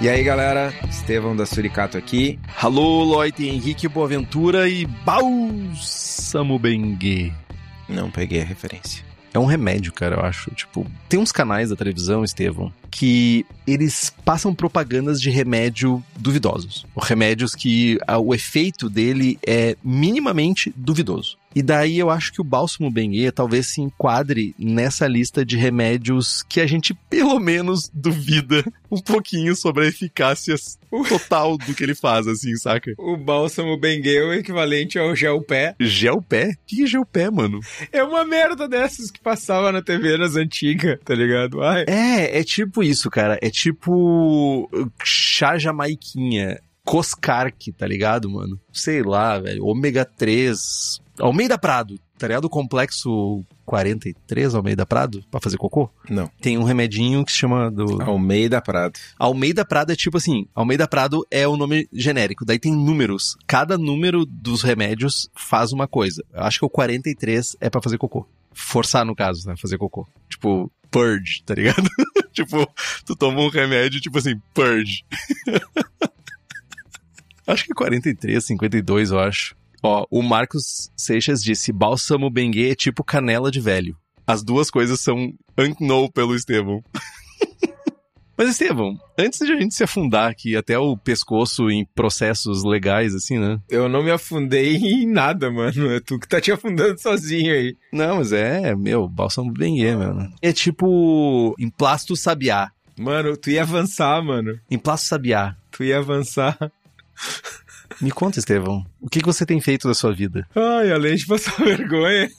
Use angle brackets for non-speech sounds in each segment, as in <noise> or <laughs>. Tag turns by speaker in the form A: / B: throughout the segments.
A: E aí, galera, Estevão da Suricato aqui.
B: Alô, Loite, Henrique Boaventura e Balsamo Bengue.
A: Não peguei a referência.
B: É um remédio, cara, eu acho. Tipo, tem uns canais da televisão, Estevão, que eles passam propagandas de remédio duvidosos. Remédios que a, o efeito dele é minimamente duvidoso. E daí eu acho que o bálsamo Bengue talvez se enquadre nessa lista de remédios que a gente pelo menos duvida um pouquinho sobre a eficácia total do que ele faz, assim, saca?
A: O bálsamo Bengue é o equivalente ao gel pé.
B: Gel pé? O que é gel pé, mano?
A: É uma merda dessas que passava na TV nas antigas, tá ligado? Ai.
B: É, é tipo isso, cara. É tipo chá jamaiquinha. Coscarque, tá ligado, mano? Sei lá, velho. Ômega 3. Almeida Prado, tá ligado? O complexo 43 Almeida Prado, pra fazer cocô?
A: Não.
B: Tem um remedinho que se chama do.
A: Almeida Prado.
B: Almeida Prado é tipo assim: Almeida Prado é o nome genérico, daí tem números. Cada número dos remédios faz uma coisa. Eu acho que o 43 é pra fazer cocô. Forçar, no caso, né? Fazer cocô. Tipo, purge, tá ligado? <laughs> tipo, tu toma um remédio, tipo assim, purge. <laughs> acho que 43, 52, eu acho. Ó, o Marcos Seixas disse: bálsamo bengue é tipo canela de velho. As duas coisas são unknown pelo Estevão. <laughs> Mas, Estevão, antes de a gente se afundar aqui até o pescoço em processos legais, assim, né?
A: Eu não me afundei <laughs> em nada, mano. É tu que tá te afundando sozinho aí.
B: Não, mas é, meu, bálsamo bengue, mano. É tipo emplasto sabiá.
A: Mano, tu ia avançar, mano.
B: Emplasto sabiá.
A: Tu ia avançar. <laughs>
B: Me conta, Estevão, o que você tem feito da sua vida?
A: Ai, além de passar <laughs> vergonha.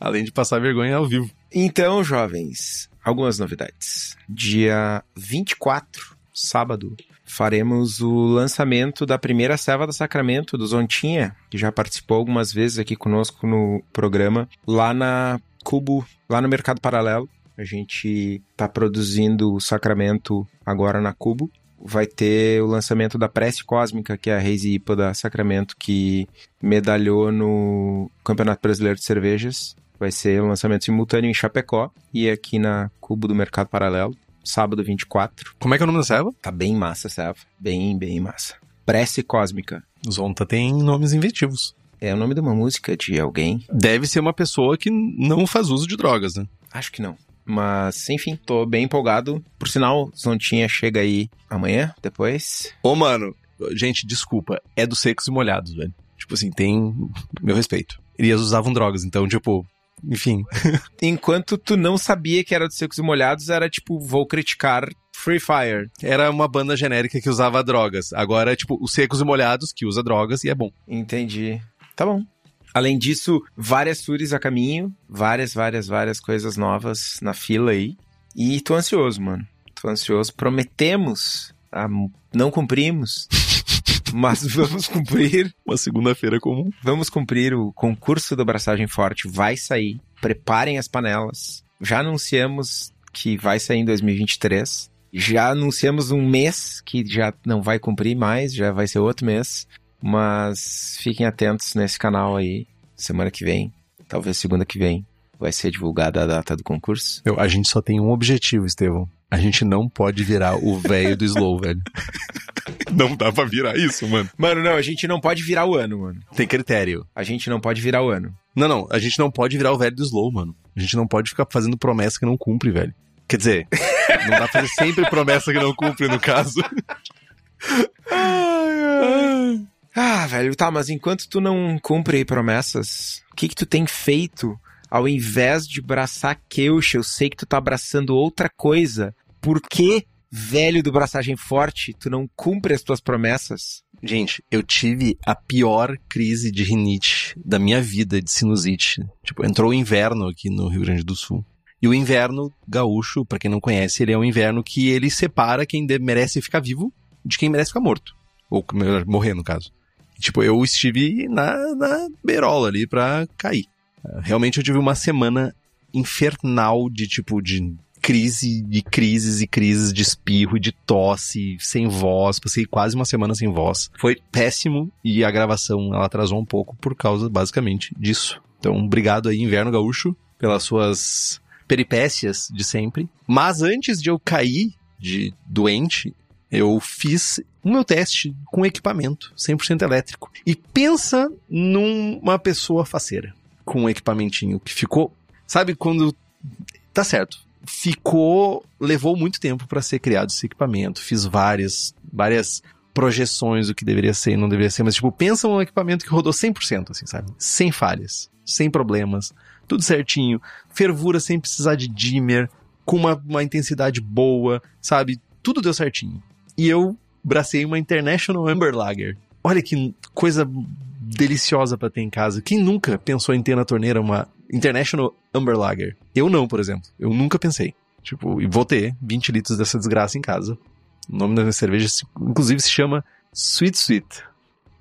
B: Além de passar vergonha ao vivo.
A: Então, jovens, algumas novidades. Dia 24, sábado, faremos o lançamento da primeira serva da Sacramento do Zontinha, que já participou algumas vezes aqui conosco no programa, lá na Cubo, lá no Mercado Paralelo. A gente tá produzindo o Sacramento agora na Cubo vai ter o lançamento da Prece Cósmica, que é a Reise IPA da Sacramento, que medalhou no Campeonato Brasileiro de Cervejas. Vai ser um lançamento simultâneo em Chapecó e aqui na Cubo do Mercado Paralelo, sábado 24.
B: Como é que é o nome da serva?
A: Tá bem massa a serva. Bem, bem massa. Prece Cósmica.
B: Zonta tem nomes inventivos.
A: É o nome de uma música de alguém.
B: Deve ser uma pessoa que não faz uso de drogas, né?
A: Acho que não. Mas, enfim, tô bem empolgado. Por sinal, Zontinha chega aí amanhã, depois.
B: Ô, mano, gente, desculpa. É dos secos e molhados, velho. Tipo assim, tem meu respeito. Eles usavam drogas, então, tipo, enfim. <laughs>
A: Enquanto tu não sabia que era dos secos e molhados, era tipo, vou criticar Free Fire.
B: Era uma banda genérica que usava drogas. Agora é tipo, os secos e molhados que usa drogas e é bom.
A: Entendi. Tá bom. Além disso, várias suris a caminho, várias, várias, várias coisas novas na fila aí. E tô ansioso, mano. Tô ansioso. Prometemos, ah, não cumprimos, mas vamos cumprir.
B: Uma segunda-feira comum.
A: Vamos cumprir o concurso do Braçagem Forte. Vai sair. Preparem as panelas. Já anunciamos que vai sair em 2023. Já anunciamos um mês que já não vai cumprir mais, já vai ser outro mês. Mas fiquem atentos nesse canal aí. Semana que vem, talvez segunda que vem, vai ser divulgada a data do concurso.
B: Eu, a gente só tem um objetivo, Estevão. A gente não pode virar o velho do Slow, velho. <laughs> Não dá pra virar isso, mano.
A: Mano, não, a gente não pode virar o ano, mano.
B: Tem critério.
A: A gente não pode virar o ano.
B: Não, não, a gente não pode virar o velho do Slow, mano. A gente não pode ficar fazendo promessa que não cumpre, velho. Quer dizer, <laughs> não dá pra fazer sempre promessa que não cumpre, no caso.
A: Ai, ai. Ah, velho, tá, mas enquanto tu não cumpre promessas, o que que tu tem feito ao invés de abraçar queucha? Eu sei que tu tá abraçando outra coisa. Por que, velho do braçagem forte, tu não cumpre as tuas promessas?
B: Gente, eu tive a pior crise de rinite da minha vida, de sinusite. Tipo, entrou o inverno aqui no Rio Grande do Sul. E o inverno gaúcho, para quem não conhece, ele é um inverno que ele separa quem merece ficar vivo de quem merece ficar morto. Ou melhor, morrer, no caso. Tipo, eu estive na, na beirola ali pra cair. Realmente eu tive uma semana infernal de tipo, de crise e crises e crises de espirro e de tosse, sem voz. Passei quase uma semana sem voz. Foi péssimo e a gravação ela atrasou um pouco por causa basicamente disso. Então, obrigado aí, Inverno Gaúcho, pelas suas peripécias de sempre. Mas antes de eu cair de doente, eu fiz o meu teste com equipamento 100% elétrico. E pensa numa pessoa faceira com um equipamentinho que ficou, sabe quando tá certo, ficou, levou muito tempo para ser criado esse equipamento. Fiz várias, várias projeções do que deveria ser e não deveria ser, mas tipo, pensa um equipamento que rodou 100%, assim, sabe? Sem falhas, sem problemas, tudo certinho, fervura sem precisar de dimmer, com uma, uma intensidade boa, sabe? Tudo deu certinho. E eu bracei uma International Amber Lager. Olha que coisa deliciosa para ter em casa. Quem nunca pensou em ter na torneira uma International Amber Lager? Eu não, por exemplo. Eu nunca pensei. Tipo, e vou ter 20 litros dessa desgraça em casa. O nome da minha cerveja, inclusive, se chama Sweet Sweet.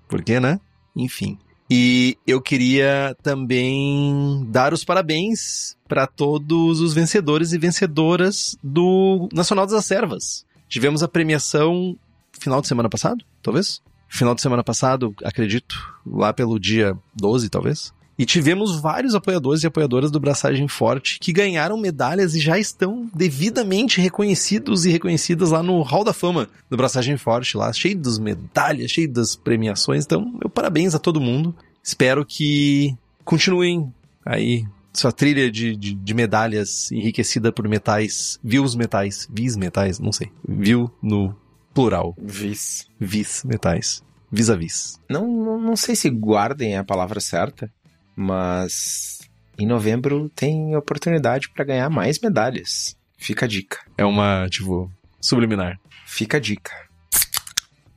B: Por quê, né? Enfim. E eu queria também dar os parabéns para todos os vencedores e vencedoras do Nacional das Servas. Tivemos a premiação final de semana passado, talvez? Final de semana passado, acredito, lá pelo dia 12, talvez. E tivemos vários apoiadores e apoiadoras do Braçagem Forte que ganharam medalhas e já estão devidamente reconhecidos e reconhecidas lá no Hall da Fama do Braçagem Forte, lá cheio das medalhas, cheio das premiações. Então, meu parabéns a todo mundo. Espero que continuem aí sua trilha de, de, de, medalhas enriquecida por metais, views metais, vis metais, não sei, viu no plural.
A: Vis.
B: Vis metais. Vis-a-vis.
A: Não, não, não sei se guardem a palavra certa, mas em novembro tem oportunidade para ganhar mais medalhas. Fica a dica.
B: É uma, tipo, subliminar.
A: Fica a dica.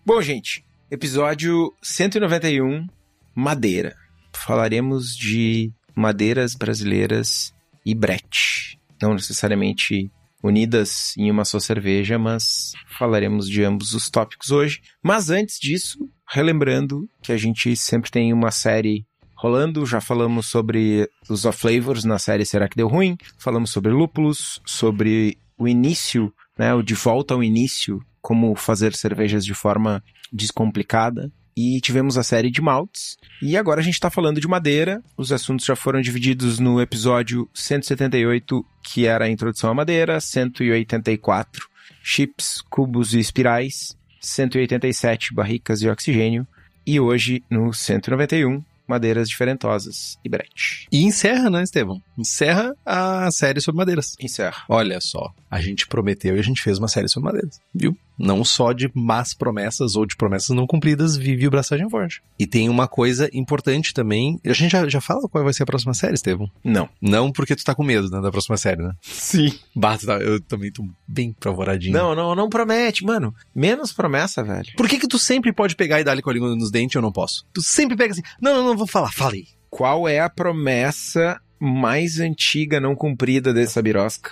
A: Bom, gente, episódio 191, Madeira. Falaremos de madeiras brasileiras e brete. Não necessariamente unidas em uma só cerveja, mas falaremos de ambos os tópicos hoje. Mas antes disso, relembrando que a gente sempre tem uma série rolando, já falamos sobre os off flavors na série Será que deu ruim? Falamos sobre lúpulos, sobre o início, né, o de volta ao início, como fazer cervejas de forma descomplicada e tivemos a série de maltes. E agora a gente está falando de madeira. Os assuntos já foram divididos no episódio 178, que era a introdução à madeira, 184, chips, cubos e espirais, 187, barricas e oxigênio, e hoje no 191, madeiras diferentosas e brete.
B: E encerra, né, Estevão? Encerra a série sobre madeiras.
A: Encerra.
B: Olha só, a gente prometeu e a gente fez uma série sobre madeiras, viu? Não só de más promessas ou de promessas não cumpridas vive o Braçagem Forte. E tem uma coisa importante também. A gente já, já fala qual vai ser a próxima série, Estevão?
A: Não.
B: Não porque tu tá com medo, né, da próxima série, né?
A: Sim.
B: Bata, eu também tô bem favoradinho.
A: Não, não, não promete, mano. Menos promessa, velho.
B: Por que que tu sempre pode pegar e dar-lhe com a língua nos dentes e eu não posso? Tu sempre pega assim, não, não, não vou falar, falei.
A: Qual é a promessa mais antiga não cumprida dessa birosca?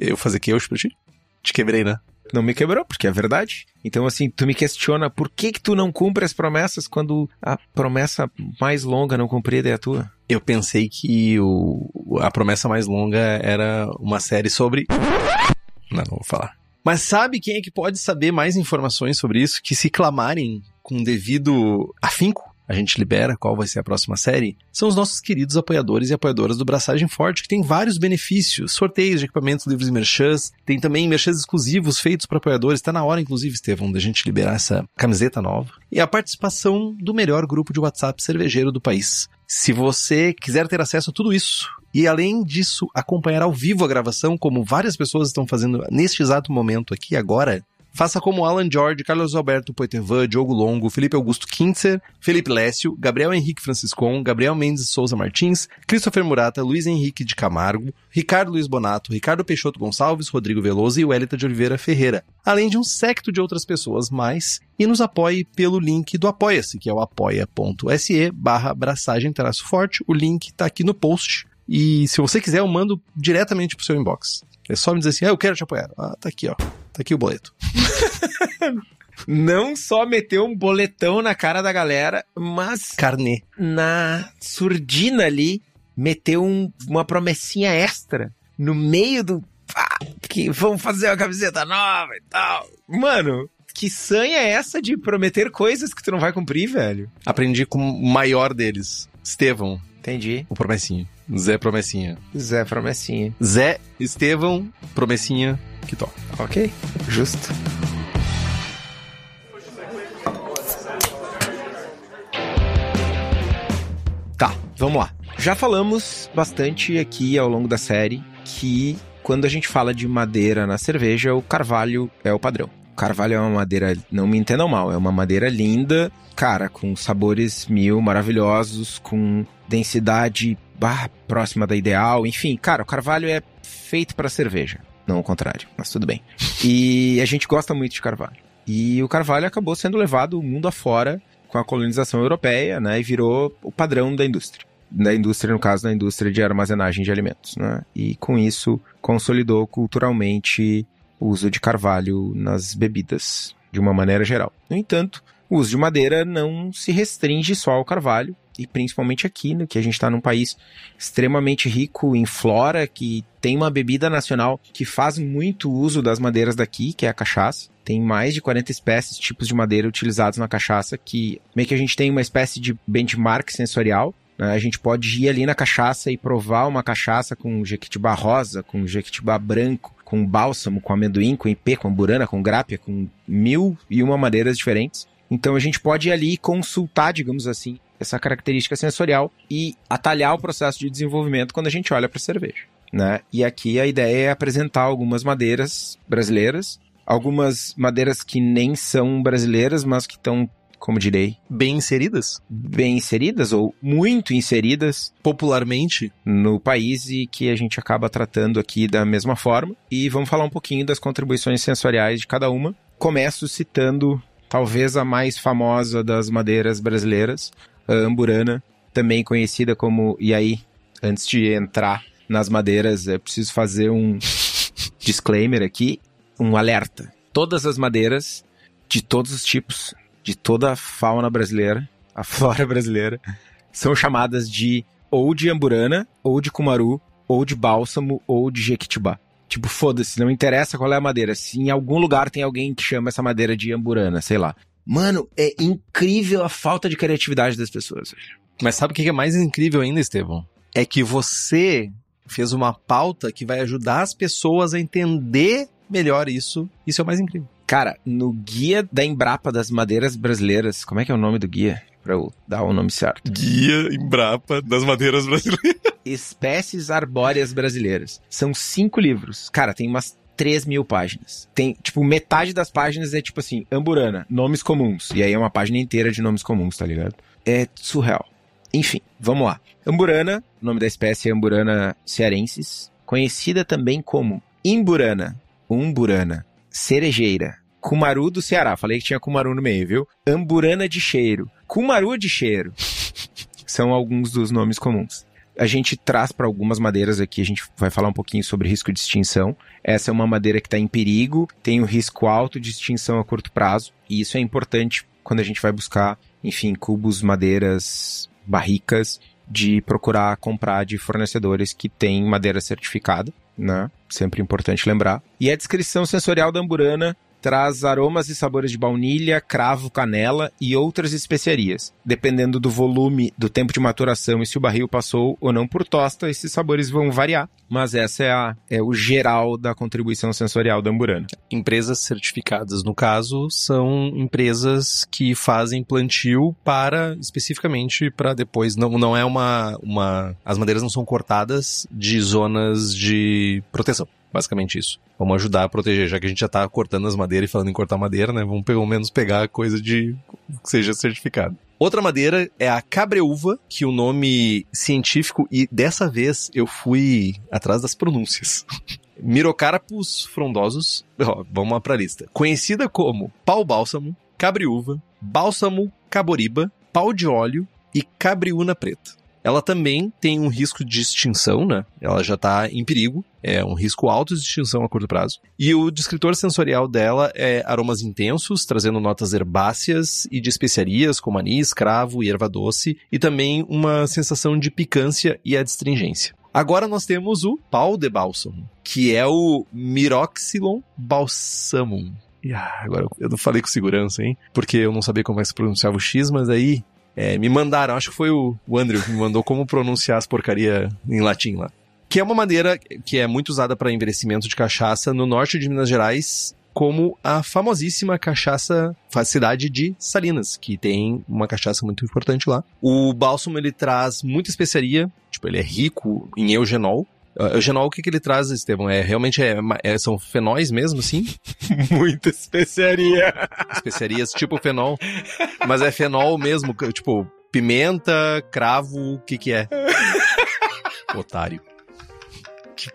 B: Eu fazer que eu pra ti? Te quebrei, né?
A: Não me quebrou, porque é verdade. Então, assim, tu me questiona por que que tu não cumpre as promessas quando a promessa mais longa não cumprida é a tua?
B: Eu pensei que o, a promessa mais longa era uma série sobre... Não, não vou falar. Mas sabe quem é que pode saber mais informações sobre isso? Que se clamarem com devido afinco, a gente libera qual vai ser a próxima série, são os nossos queridos apoiadores e apoiadoras do Braçagem Forte, que tem vários benefícios, sorteios de equipamentos, livros e merchans, tem também merchans exclusivos feitos para apoiadores, está na hora, inclusive, Estevão, da gente liberar essa camiseta nova, e a participação do melhor grupo de WhatsApp cervejeiro do país. Se você quiser ter acesso a tudo isso, e além disso, acompanhar ao vivo a gravação, como várias pessoas estão fazendo neste exato momento aqui agora, Faça como Alan George, Carlos Alberto Poitevin, Diogo Longo, Felipe Augusto Kintzer, Felipe Lécio, Gabriel Henrique Franciscon, Gabriel Mendes Souza Martins, Christopher Murata, Luiz Henrique de Camargo, Ricardo Luiz Bonato, Ricardo Peixoto Gonçalves, Rodrigo Veloso e Wellington de Oliveira Ferreira, além de um secto de outras pessoas mais, e nos apoie pelo link do Apoia-se, que é o apoia.se barra forte. O link tá aqui no post. E se você quiser, eu mando diretamente pro seu inbox. É só me dizer assim, ah, eu quero te apoiar. Ah, tá aqui, ó. Tá aqui o boleto. <laughs>
A: Não só meteu um boletão na cara da galera, mas.
B: Carnê.
A: Na surdina ali, meteu um, uma promessinha extra no meio do. Ah, que vamos fazer uma camiseta nova e tal. Mano, que sanha é essa de prometer coisas que tu não vai cumprir, velho?
B: Aprendi com o maior deles, Estevão.
A: Entendi.
B: O Promessinha. Zé Promessinha.
A: Zé Promessinha.
B: Zé Estevão Promessinha que toca.
A: Ok, justo. Tá, vamos lá. Já falamos bastante aqui ao longo da série que quando a gente fala de madeira na cerveja, o carvalho é o padrão. O carvalho é uma madeira, não me entendam mal, é uma madeira linda, cara, com sabores mil maravilhosos, com densidade bah, próxima da ideal, enfim, cara, o carvalho é feito para cerveja, não o contrário, mas tudo bem. E a gente gosta muito de carvalho. E o carvalho acabou sendo levado o mundo afora com a colonização europeia, né, e virou o padrão da indústria. Da indústria, no caso, da indústria de armazenagem de alimentos, né? E com isso consolidou culturalmente o uso de carvalho nas bebidas, de uma maneira geral. No entanto, o uso de madeira não se restringe só ao carvalho, e principalmente aqui, né, que a gente está num país extremamente rico em flora, que tem uma bebida nacional que faz muito uso das madeiras daqui, que é a cachaça. Tem mais de 40 espécies, tipos de madeira utilizados na cachaça, que meio que a gente tem uma espécie de benchmark sensorial. Né? A gente pode ir ali na cachaça e provar uma cachaça com jequitibá rosa, com jequitibá branco, com bálsamo, com amendoim, com ipê, com burana, com grápia, com mil e uma madeiras diferentes. Então a gente pode ir ali consultar, digamos assim, essa característica sensorial e atalhar o processo de desenvolvimento quando a gente olha para a cerveja. Né? E aqui a ideia é apresentar algumas madeiras brasileiras, algumas madeiras que nem são brasileiras, mas que estão, como direi,
B: bem inseridas,
A: bem inseridas ou muito inseridas
B: popularmente
A: no país e que a gente acaba tratando aqui da mesma forma. E vamos falar um pouquinho das contribuições sensoriais de cada uma. Começo citando talvez a mais famosa das madeiras brasileiras, a amburana, também conhecida como. E aí, antes de entrar nas madeiras, é preciso fazer um <laughs> disclaimer aqui, um alerta. Todas as madeiras, de todos os tipos, de toda a fauna brasileira, a <laughs> flora brasileira, são chamadas de ou de amburana, ou de cumaru, ou de bálsamo, ou de jequitibá. Tipo, foda-se, não interessa qual é a madeira. Se em algum lugar tem alguém que chama essa madeira de amburana, sei lá. Mano, é incrível a falta de criatividade das pessoas.
B: Mas sabe o que é mais incrível ainda, Estevão? É que você fez uma pauta que vai ajudar as pessoas a entender melhor isso. Isso é o mais incrível.
A: Cara, no guia da Embrapa das madeiras brasileiras, como é que é o nome do guia? Pra eu dar o nome certo.
B: Guia Embrapa das madeiras brasileiras. <laughs>
A: Espécies arbóreas brasileiras. São cinco livros. Cara, tem umas 3 mil páginas. Tem, tipo, metade das páginas é tipo assim, Amburana, nomes comuns. E aí é uma página inteira de nomes comuns, tá ligado? É surreal. Enfim, vamos lá. Amburana, o nome da espécie é Amburana cearensis, conhecida também como Imburana, Umburana, cerejeira, Cumaru do Ceará. Falei que tinha Cumaru no meio, viu? Amburana de cheiro, Cumaru de cheiro. São alguns dos nomes comuns. A gente traz para algumas madeiras aqui, a gente vai falar um pouquinho sobre risco de extinção. Essa é uma madeira que está em perigo, tem um risco alto de extinção a curto prazo, e isso é importante quando a gente vai buscar, enfim, cubos, madeiras, barricas, de procurar comprar de fornecedores que têm madeira certificada, né? Sempre importante lembrar. E a descrição sensorial da amburana traz aromas e sabores de baunilha, cravo, canela e outras especiarias. Dependendo do volume, do tempo de maturação e se o barril passou ou não por tosta, esses sabores vão variar. Mas essa é, a, é o geral da contribuição sensorial da Amburana.
B: Empresas certificadas, no caso, são empresas que fazem plantio para, especificamente, para depois. Não, não é uma, uma. As madeiras não são cortadas de zonas de proteção. Basicamente isso. Vamos ajudar a proteger, já que a gente já tá cortando as madeiras e falando em cortar madeira, né? Vamos pelo menos pegar coisa de que seja certificado. Outra madeira é a cabreúva, que o nome científico, e dessa vez eu fui atrás das pronúncias. <laughs> Mirocarpus frondosos, ó, vamos lá pra lista. Conhecida como pau bálsamo, cabriúva, bálsamo caboriba, pau de óleo e cabriúna preta. Ela também tem um risco de extinção, né? Ela já está em perigo. É um risco alto de extinção a curto prazo. E o descritor sensorial dela é aromas intensos, trazendo notas herbáceas e de especiarias como anis, cravo e erva doce, e também uma sensação de picância e adstringência. Agora nós temos o pau de bálsamo, que é o Miroxylon balsamum. Ah, agora eu não falei com segurança, hein? Porque eu não sabia como é que se pronunciava o X, mas aí é, me mandaram, acho que foi o, o Andrew que me mandou como pronunciar as porcaria em latim lá. Que é uma maneira que é muito usada para envelhecimento de cachaça no norte de Minas Gerais, como a famosíssima cachaça cidade de Salinas, que tem uma cachaça muito importante lá. O bálsamo ele traz muita especiaria, tipo, ele é rico em eugenol, o genol, o que, que ele traz, Estevão? É, realmente é, é, são fenóis mesmo, assim? <laughs>
A: Muita especiaria.
B: Especiarias tipo fenol. Mas é fenol mesmo, tipo, pimenta, cravo, o que que é? Otário. Que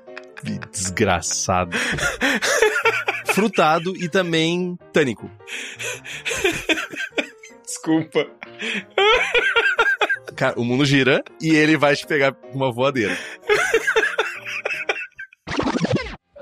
B: desgraçado. Frutado e também tânico.
A: Desculpa.
B: Cara, o mundo gira e ele vai te pegar com uma voadeira.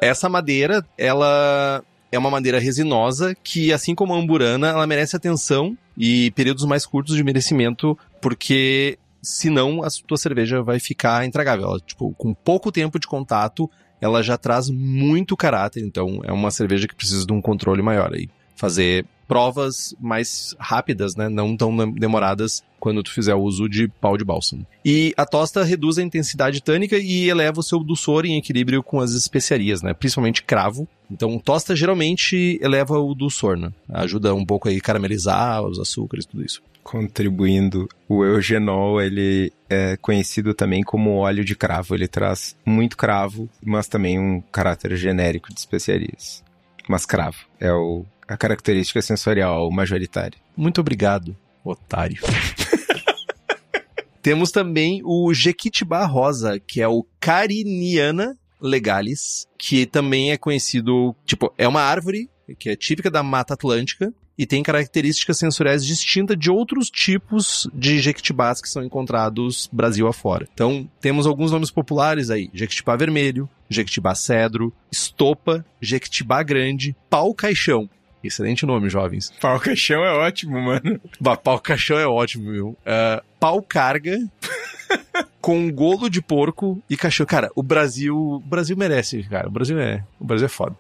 B: Essa madeira, ela é uma madeira resinosa que, assim como a amburana, ela merece atenção e períodos mais curtos de merecimento, porque senão a tua cerveja vai ficar intragável. Ela, tipo, com pouco tempo de contato, ela já traz muito caráter, então é uma cerveja que precisa de um controle maior aí. Fazer provas mais rápidas, né? Não tão demoradas quando tu fizer o uso de pau de bálsamo. E a tosta reduz a intensidade tânica e eleva o seu dulçor em equilíbrio com as especiarias, né? Principalmente cravo. Então, tosta geralmente eleva o dulçor, né? Ajuda um pouco aí a caramelizar os açúcares, tudo isso.
A: Contribuindo, o eugenol, ele é conhecido também como óleo de cravo. Ele traz muito cravo, mas também um caráter genérico de especiarias. Mas cravo é o a característica sensorial majoritária.
B: Muito obrigado, otário. <laughs> Temos também o Jequitibá rosa, que é o Cariniana legalis, que também é conhecido, tipo, é uma árvore que é típica da Mata Atlântica e tem características sensoriais distintas de outros tipos de jequitibás que são encontrados Brasil afora. Então, temos alguns nomes populares aí: jequitibá vermelho, jequitibá cedro, estopa, jequitibá grande, pau caixão. Excelente nome, jovens.
A: Pau caixão é ótimo, mano.
B: Bah, pau caixão é ótimo, viu? Uh, pau carga. <laughs> com golo de porco e cachorro. Cara, o Brasil, o Brasil merece, cara. O Brasil é, o Brasil é foda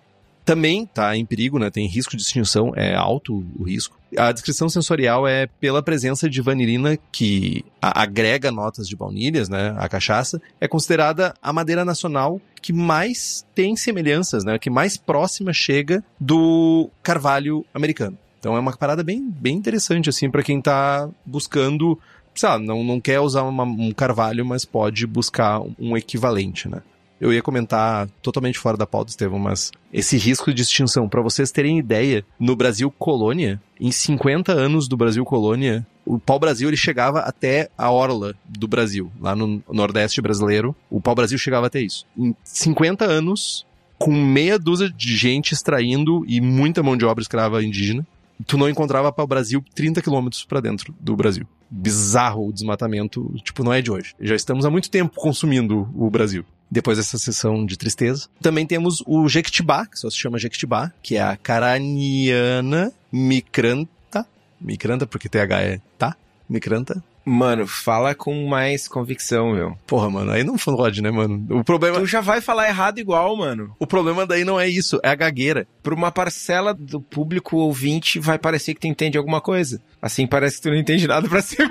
B: também está em perigo, né? Tem risco de extinção, é alto o risco. A descrição sensorial é pela presença de vanilina que agrega notas de baunilhas, né? A cachaça é considerada a madeira nacional que mais tem semelhanças, né? Que mais próxima chega do carvalho americano. Então é uma parada bem, bem interessante assim para quem está buscando, sei lá, não, não quer usar uma, um carvalho, mas pode buscar um equivalente, né? Eu ia comentar totalmente fora da pauta, Estevam, mas esse risco de extinção, para vocês terem ideia, no Brasil colônia, em 50 anos do Brasil colônia, o pau-brasil ele chegava até a orla do Brasil, lá no Nordeste brasileiro. O pau-brasil chegava até isso. Em 50 anos, com meia dúzia de gente extraindo e muita mão de obra escrava indígena, tu não encontrava pau-brasil 30 quilômetros para dentro do Brasil. Bizarro o desmatamento, tipo, não é de hoje. Já estamos há muito tempo consumindo o Brasil depois dessa sessão de tristeza. Também temos o Jequitibá, que só se chama Jequitibá, que é a Caraniana micranta. Micranta, porque TH é tá? Micranta.
A: Mano, fala com mais convicção, meu.
B: Porra, mano, aí não pode, né, mano? O problema.
A: Tu já vai falar errado igual, mano.
B: O problema daí não é isso, é a gagueira.
A: Pra uma parcela do público ouvinte, vai parecer que tu entende alguma coisa. Assim parece que tu não entende nada pra 100%.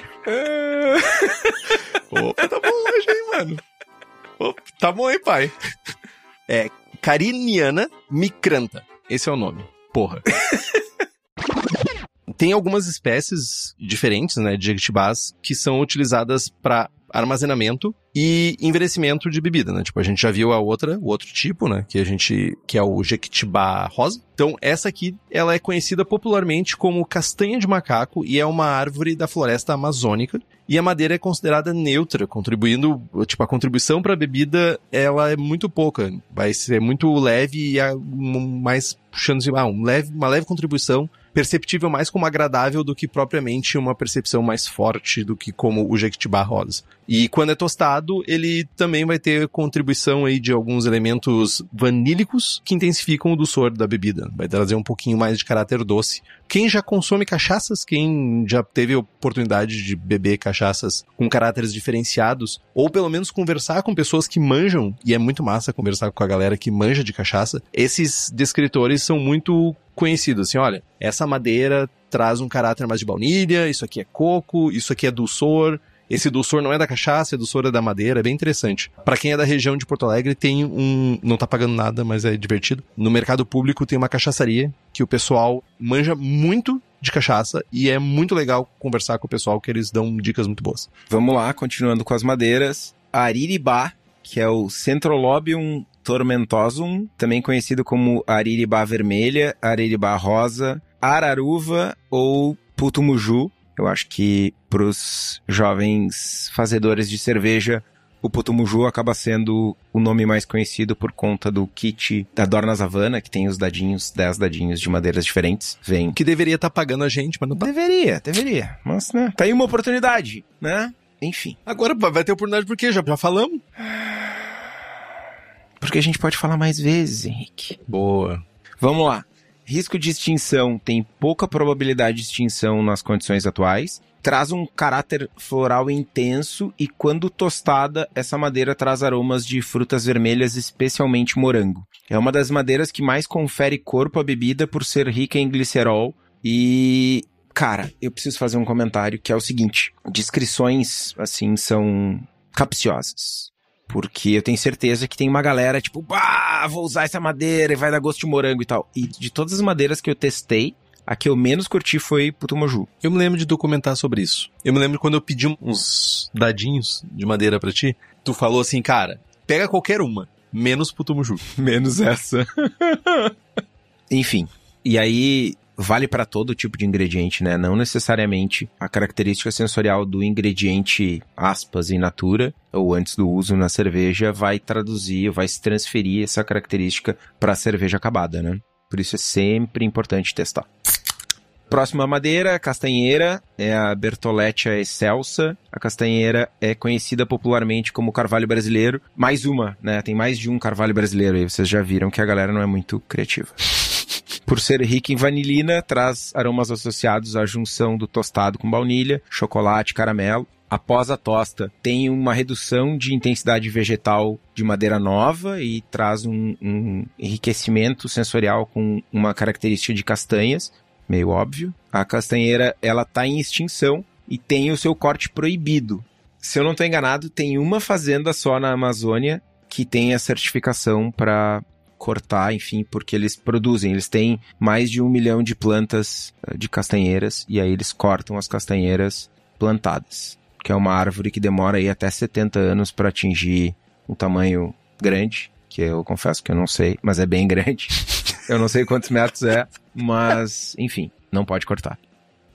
A: <laughs> <laughs>
B: Opa, tá bom hoje, hein, mano? Opa, tá bom, hein, pai? É Cariniana micranta. Esse é o nome. Porra. Tem algumas espécies diferentes, né, de jequitibás que são utilizadas para armazenamento e envelhecimento de bebida, né? Tipo, a gente já viu a outra, o outro tipo, né? Que a gente, que é o Jequitibá rosa. Então, essa aqui, ela é conhecida popularmente como castanha de macaco e é uma árvore da floresta amazônica. E a madeira é considerada neutra, contribuindo, tipo, a contribuição para a bebida, ela é muito pouca. Vai ser muito leve e a, mais puxando, ah, um leve, uma leve contribuição perceptível mais como agradável do que propriamente uma percepção mais forte do que como o Jequitibá rosa. E quando é tostado, ele também vai ter contribuição aí de alguns elementos vanílicos que intensificam o doçor da bebida. Vai trazer um pouquinho mais de caráter doce. Quem já consome cachaças, quem já teve oportunidade de beber cachaças com caráteres diferenciados, ou pelo menos conversar com pessoas que manjam, e é muito massa conversar com a galera que manja de cachaça, esses descritores são muito conhecidos. Assim, olha, essa madeira traz um caráter mais de baunilha, isso aqui é coco, isso aqui é dulçor, esse dulçor não é da cachaça, é dulçor é da madeira, é bem interessante. Para quem é da região de Porto Alegre, tem um. Não tá pagando nada, mas é divertido. No mercado público tem uma cachaçaria que o pessoal manja muito de cachaça e é muito legal conversar com o pessoal que eles dão dicas muito boas.
A: Vamos lá, continuando com as madeiras. Ariribá, que é o Centrolobium tormentosum, também conhecido como Ariribá vermelha, Ariribá rosa, Araruva ou Putumuju. Eu acho que para os jovens fazedores de cerveja, o Putumuju acaba sendo o nome mais conhecido por conta do kit da Dorna Havana, que tem os dadinhos, 10 dadinhos de madeiras diferentes. Vem.
B: Que deveria estar tá pagando a gente, mas não tá.
A: Deveria, deveria. Mas, né? Tá aí uma oportunidade, né? Enfim.
B: Agora vai ter oportunidade por quê? Já, já falamos?
A: Porque a gente pode falar mais vezes, Henrique.
B: Boa.
A: Vamos lá. Risco de extinção tem pouca probabilidade de extinção nas condições atuais. Traz um caráter floral intenso e, quando tostada, essa madeira traz aromas de frutas vermelhas, especialmente morango. É uma das madeiras que mais confere corpo à bebida por ser rica em glicerol e cara, eu preciso fazer um comentário que é o seguinte: descrições assim são capciosas. Porque eu tenho certeza que tem uma galera, tipo, bah, vou usar essa madeira e vai dar gosto de morango e tal. E de todas as madeiras que eu testei, a que eu menos curti foi Putumoju.
B: Eu me lembro de documentar sobre isso. Eu me lembro quando eu pedi uns dadinhos de madeira para ti, tu falou assim, cara, pega qualquer uma, menos Putumoju. <laughs>
A: Menos essa. <laughs> Enfim. E aí, vale para todo tipo de ingrediente, né? Não necessariamente a característica sensorial do ingrediente, aspas, in natura, ou antes do uso na cerveja, vai traduzir, vai se transferir essa característica para a cerveja acabada, né? Por isso é sempre importante testar. Próxima madeira, castanheira, é a Bertolettia excelsa. A castanheira é conhecida popularmente como carvalho brasileiro. Mais uma, né? Tem mais de um carvalho brasileiro aí. Vocês já viram que a galera não é muito criativa. Por ser rica em vanilina, traz aromas associados à junção do tostado com baunilha, chocolate, caramelo. Após a tosta, tem uma redução de intensidade vegetal de madeira nova e traz um, um enriquecimento sensorial com uma característica de castanhas, meio óbvio. A castanheira, ela está em extinção e tem o seu corte proibido. Se eu não estou enganado, tem uma fazenda só na Amazônia que tem a certificação para cortar, enfim, porque eles produzem, eles têm mais de um milhão de plantas eh, de castanheiras e aí eles cortam as castanheiras plantadas, que é uma árvore que demora aí até 70 anos para atingir um tamanho grande, que eu confesso que eu não sei, mas é bem grande. eu não sei quantos metros é, mas enfim, não pode cortar.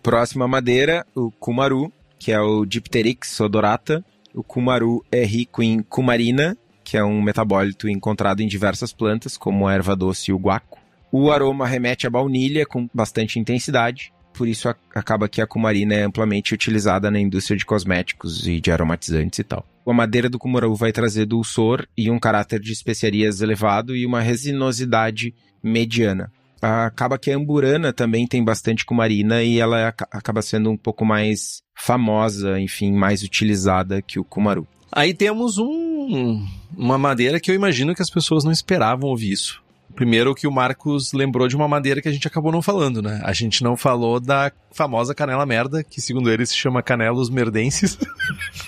A: Próxima madeira, o cumaru, que é o Dipteryx odorata. O cumaru é rico em cumarina, que é um metabólito encontrado em diversas plantas, como a erva doce e o guaco. O aroma remete à baunilha com bastante intensidade, por isso acaba que a cumarina é amplamente utilizada na indústria de cosméticos e de aromatizantes e tal. A madeira do cumaru vai trazer dulçor e um caráter de especiarias elevado e uma resinosidade mediana. Acaba que a amburana também tem bastante cumarina e ela acaba sendo um pouco mais famosa, enfim, mais utilizada que o cumaru.
B: Aí temos um, uma madeira que eu imagino que as pessoas não esperavam ouvir isso. Primeiro que o Marcos lembrou de uma madeira que a gente acabou não falando, né? A gente não falou da famosa canela merda, que segundo ele se chama canelos merdenses.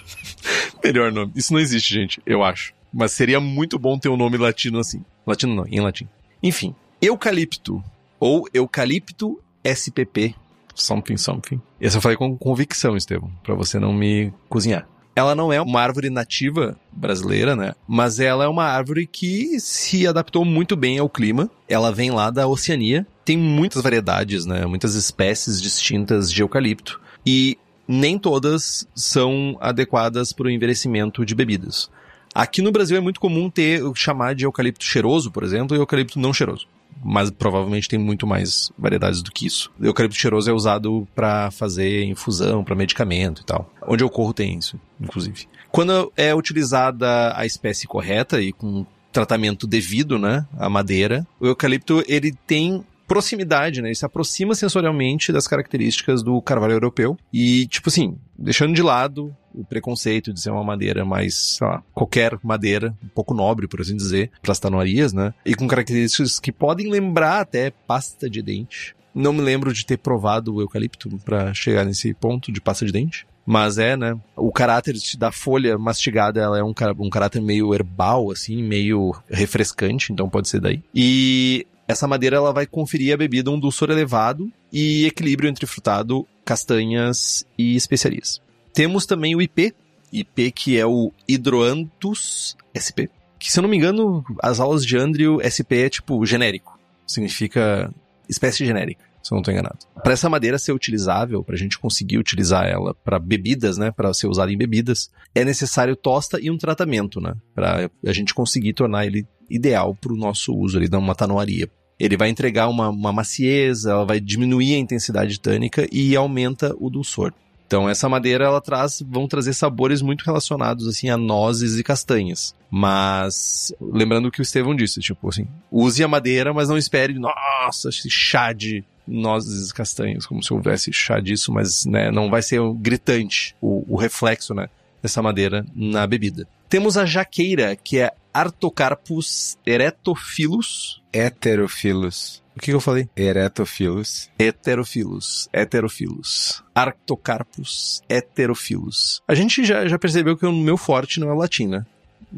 B: <laughs> Melhor nome. Isso não existe, gente, eu acho. Mas seria muito bom ter um nome latino assim. Latino não, em latim. Enfim, eucalipto ou eucalipto SPP, something something. Esse eu falei com convicção, Estevam, para você não me cozinhar. Ela não é uma árvore nativa brasileira, né? Mas ela é uma árvore que se adaptou muito bem ao clima. Ela vem lá da Oceania. Tem muitas variedades, né? Muitas espécies distintas de eucalipto. E nem todas são adequadas para o envelhecimento de bebidas. Aqui no Brasil é muito comum ter chamar de eucalipto cheiroso, por exemplo, e eucalipto não cheiroso mas provavelmente tem muito mais variedades do que isso. O eucalipto cheiroso é usado para fazer infusão, para medicamento e tal. Onde eu corro tem isso, inclusive. Quando é utilizada a espécie correta e com tratamento devido, né, a madeira, o eucalipto ele tem proximidade, né? Ele se aproxima sensorialmente das características do carvalho europeu. E, tipo assim, deixando de lado o preconceito de ser uma madeira mais, sei lá, qualquer madeira, um pouco nobre, por assim dizer, para as tanoarias, né? E com características que podem lembrar até pasta de dente. Não me lembro de ter provado o eucalipto para chegar nesse ponto de pasta de dente. Mas é, né? O caráter da folha mastigada, ela é um, um caráter meio herbal, assim, meio refrescante, então pode ser daí. E essa madeira ela vai conferir à bebida um dulçor elevado e equilíbrio entre frutado, castanhas e especiarias. Temos também o IP, IP que é o Hydroanthus SP, que se eu não me engano, as aulas de Andrew SP é tipo genérico, significa espécie genérica, se eu não estou enganado. Para essa madeira ser utilizável, para a gente conseguir utilizar ela para bebidas, né, para ser usada em bebidas, é necessário tosta e um tratamento, né, para a gente conseguir tornar ele ideal para o nosso uso ali da matanoaria. Ele vai entregar uma, uma macieza, ela vai diminuir a intensidade tânica e aumenta o dulçor. Então essa madeira ela traz, vão trazer sabores muito relacionados assim a nozes e castanhas. Mas lembrando o que o Estevão disse, tipo assim, use a madeira, mas não espere, nossa, chá de nozes castanhas, como se houvesse chá disso, mas né, não vai ser gritante o, o reflexo, né, dessa madeira na bebida. Temos a jaqueira, que é Artocarpus eretophilos.
A: Heterophilos.
B: O que, que eu falei?
A: Eretophilos.
B: Heterophilos. Heterophilos. Artocarpus heterophilos. A gente já, já percebeu que o meu forte não é latim, né?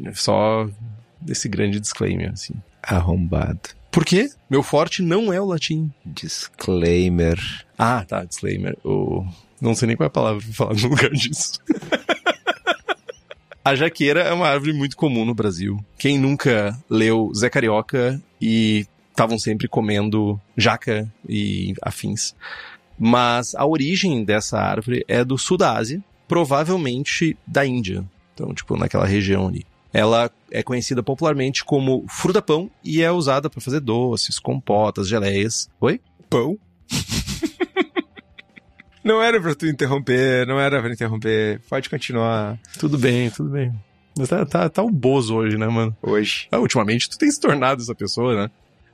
B: É só desse grande disclaimer, assim.
A: Arrombado.
B: Por quê? Meu forte não é o latim.
A: Disclaimer.
B: Ah, tá, disclaimer. O... Não sei nem qual é a palavra pra falar no lugar disso. <laughs> A jaqueira é uma árvore muito comum no Brasil. Quem nunca leu Zé Carioca e estavam sempre comendo jaca e afins. Mas a origem dessa árvore é do sul da Ásia, provavelmente da Índia. Então, tipo, naquela região ali. Ela é conhecida popularmente como fruta-pão e é usada para fazer doces, compotas, geleias. Oi?
A: Pão? <laughs> Não era pra tu interromper, não era pra interromper. Pode continuar.
B: Tudo bem, tudo bem. Mas tá, tá, tá o Bozo hoje, né, mano?
A: Hoje.
B: Ah, ultimamente tu tem se tornado essa pessoa, né?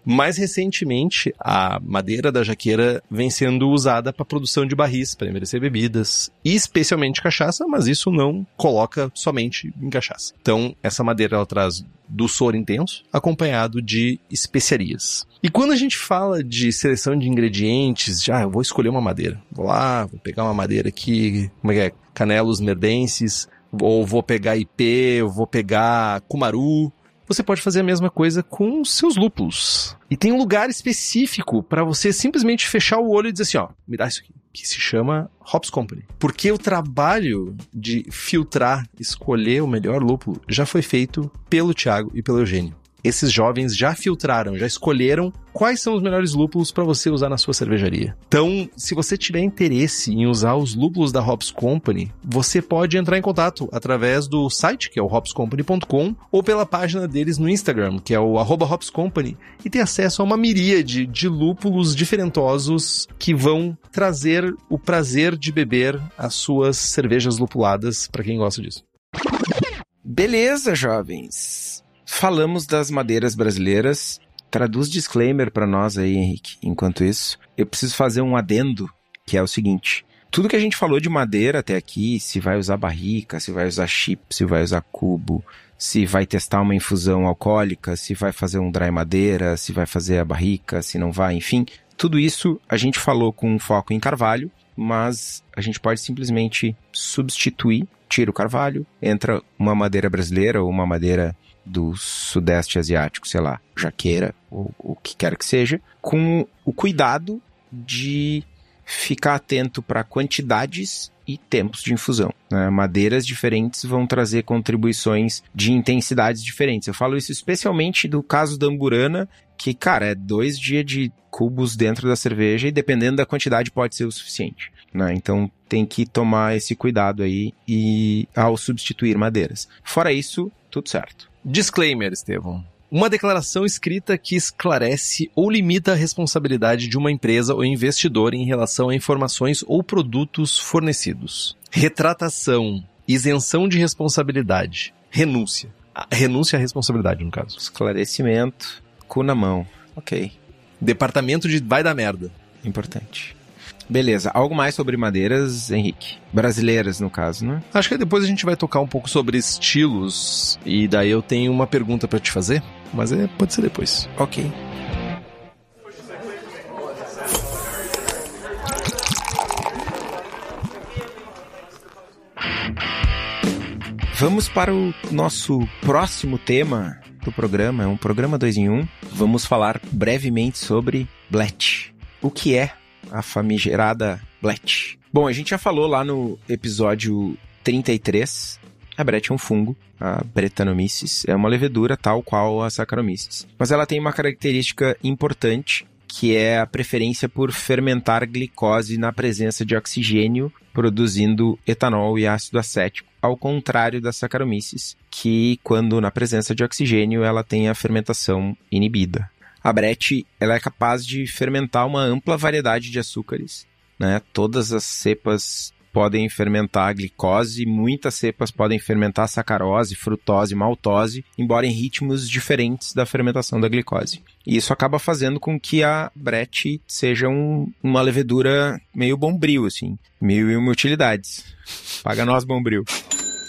B: Mais recentemente, a madeira da jaqueira vem sendo usada para produção de barris, para envelhecer bebidas, e especialmente cachaça, mas isso não coloca somente em cachaça. Então, essa madeira ela traz dulçor intenso, acompanhado de especiarias. E quando a gente fala de seleção de ingredientes, já ah, eu vou escolher uma madeira. Vou lá, vou pegar uma madeira aqui, como é que é? Canelos merdenses, ou vou pegar IP, ou vou pegar cumaru, você pode fazer a mesma coisa com seus lúpulos. E tem um lugar específico para você simplesmente fechar o olho e dizer assim, ó, me dá isso aqui, que se chama Hops Company. Porque o trabalho de filtrar, escolher o melhor lúpulo já foi feito pelo Thiago e pelo Eugênio esses jovens já filtraram, já escolheram quais são os melhores lúpulos para você usar na sua cervejaria. Então, se você tiver interesse em usar os lúpulos da Hops Company, você pode entrar em contato através do site, que é o hopscompany.com, ou pela página deles no Instagram, que é o hopscompany, e ter acesso a uma miríade de lúpulos diferentosos que vão trazer o prazer de beber as suas cervejas lupuladas para quem gosta disso.
A: Beleza, jovens falamos das madeiras brasileiras. Traduz disclaimer para nós aí, Henrique. Enquanto isso, eu preciso fazer um adendo, que é o seguinte. Tudo que a gente falou de madeira até aqui, se vai usar barrica, se vai usar chip, se vai usar cubo, se vai testar uma infusão alcoólica, se vai fazer um dry madeira, se vai fazer a barrica, se não vai, enfim, tudo isso a gente falou com um foco em carvalho, mas a gente pode simplesmente substituir, tira o carvalho, entra uma madeira brasileira ou uma madeira do Sudeste Asiático, sei lá, jaqueira, ou o que quer que seja, com o cuidado de ficar atento para quantidades e tempos de infusão. Né? Madeiras diferentes vão trazer contribuições de intensidades diferentes. Eu falo isso especialmente do caso da Amburana, que, cara, é dois dias de cubos dentro da cerveja e dependendo da quantidade pode ser o suficiente. Né? Então tem que tomar esse cuidado aí e ao substituir madeiras. Fora isso, tudo certo.
B: Disclaimer, Estevão. Uma declaração escrita que esclarece ou limita a responsabilidade de uma empresa ou investidor em relação a informações ou produtos fornecidos. Retratação, isenção de responsabilidade, renúncia. A renúncia à responsabilidade, no caso.
A: Esclarecimento, cu na mão. Ok.
B: Departamento de vai da merda.
A: Importante. Beleza. Algo mais sobre madeiras, Henrique? Brasileiras, no caso, né?
B: Acho que depois a gente vai tocar um pouco sobre estilos. E daí eu tenho uma pergunta para te fazer. Mas é, pode ser depois.
A: Ok. Vamos para o nosso próximo tema do programa, é um programa 2 em 1. Um. Vamos falar brevemente sobre Blet. O que é a famigerada Blet? Bom, a gente já falou lá no episódio 33. A Blet é um fungo, a Brettanomyces é uma levedura tal qual a Saccharomyces. Mas ela tem uma característica importante que é a preferência por fermentar glicose na presença de oxigênio, produzindo etanol e ácido acético, ao contrário da Saccharomyces, que quando na presença de oxigênio ela tem a fermentação inibida. A Brett ela é capaz de fermentar uma ampla variedade de açúcares, né? Todas as cepas podem fermentar glicose, muitas cepas podem fermentar sacarose, frutose, maltose, embora em ritmos diferentes da fermentação da glicose. E isso acaba fazendo com que a Brett seja um, uma levedura meio bombril, assim, mil e uma utilidades. Paga nós, bombril.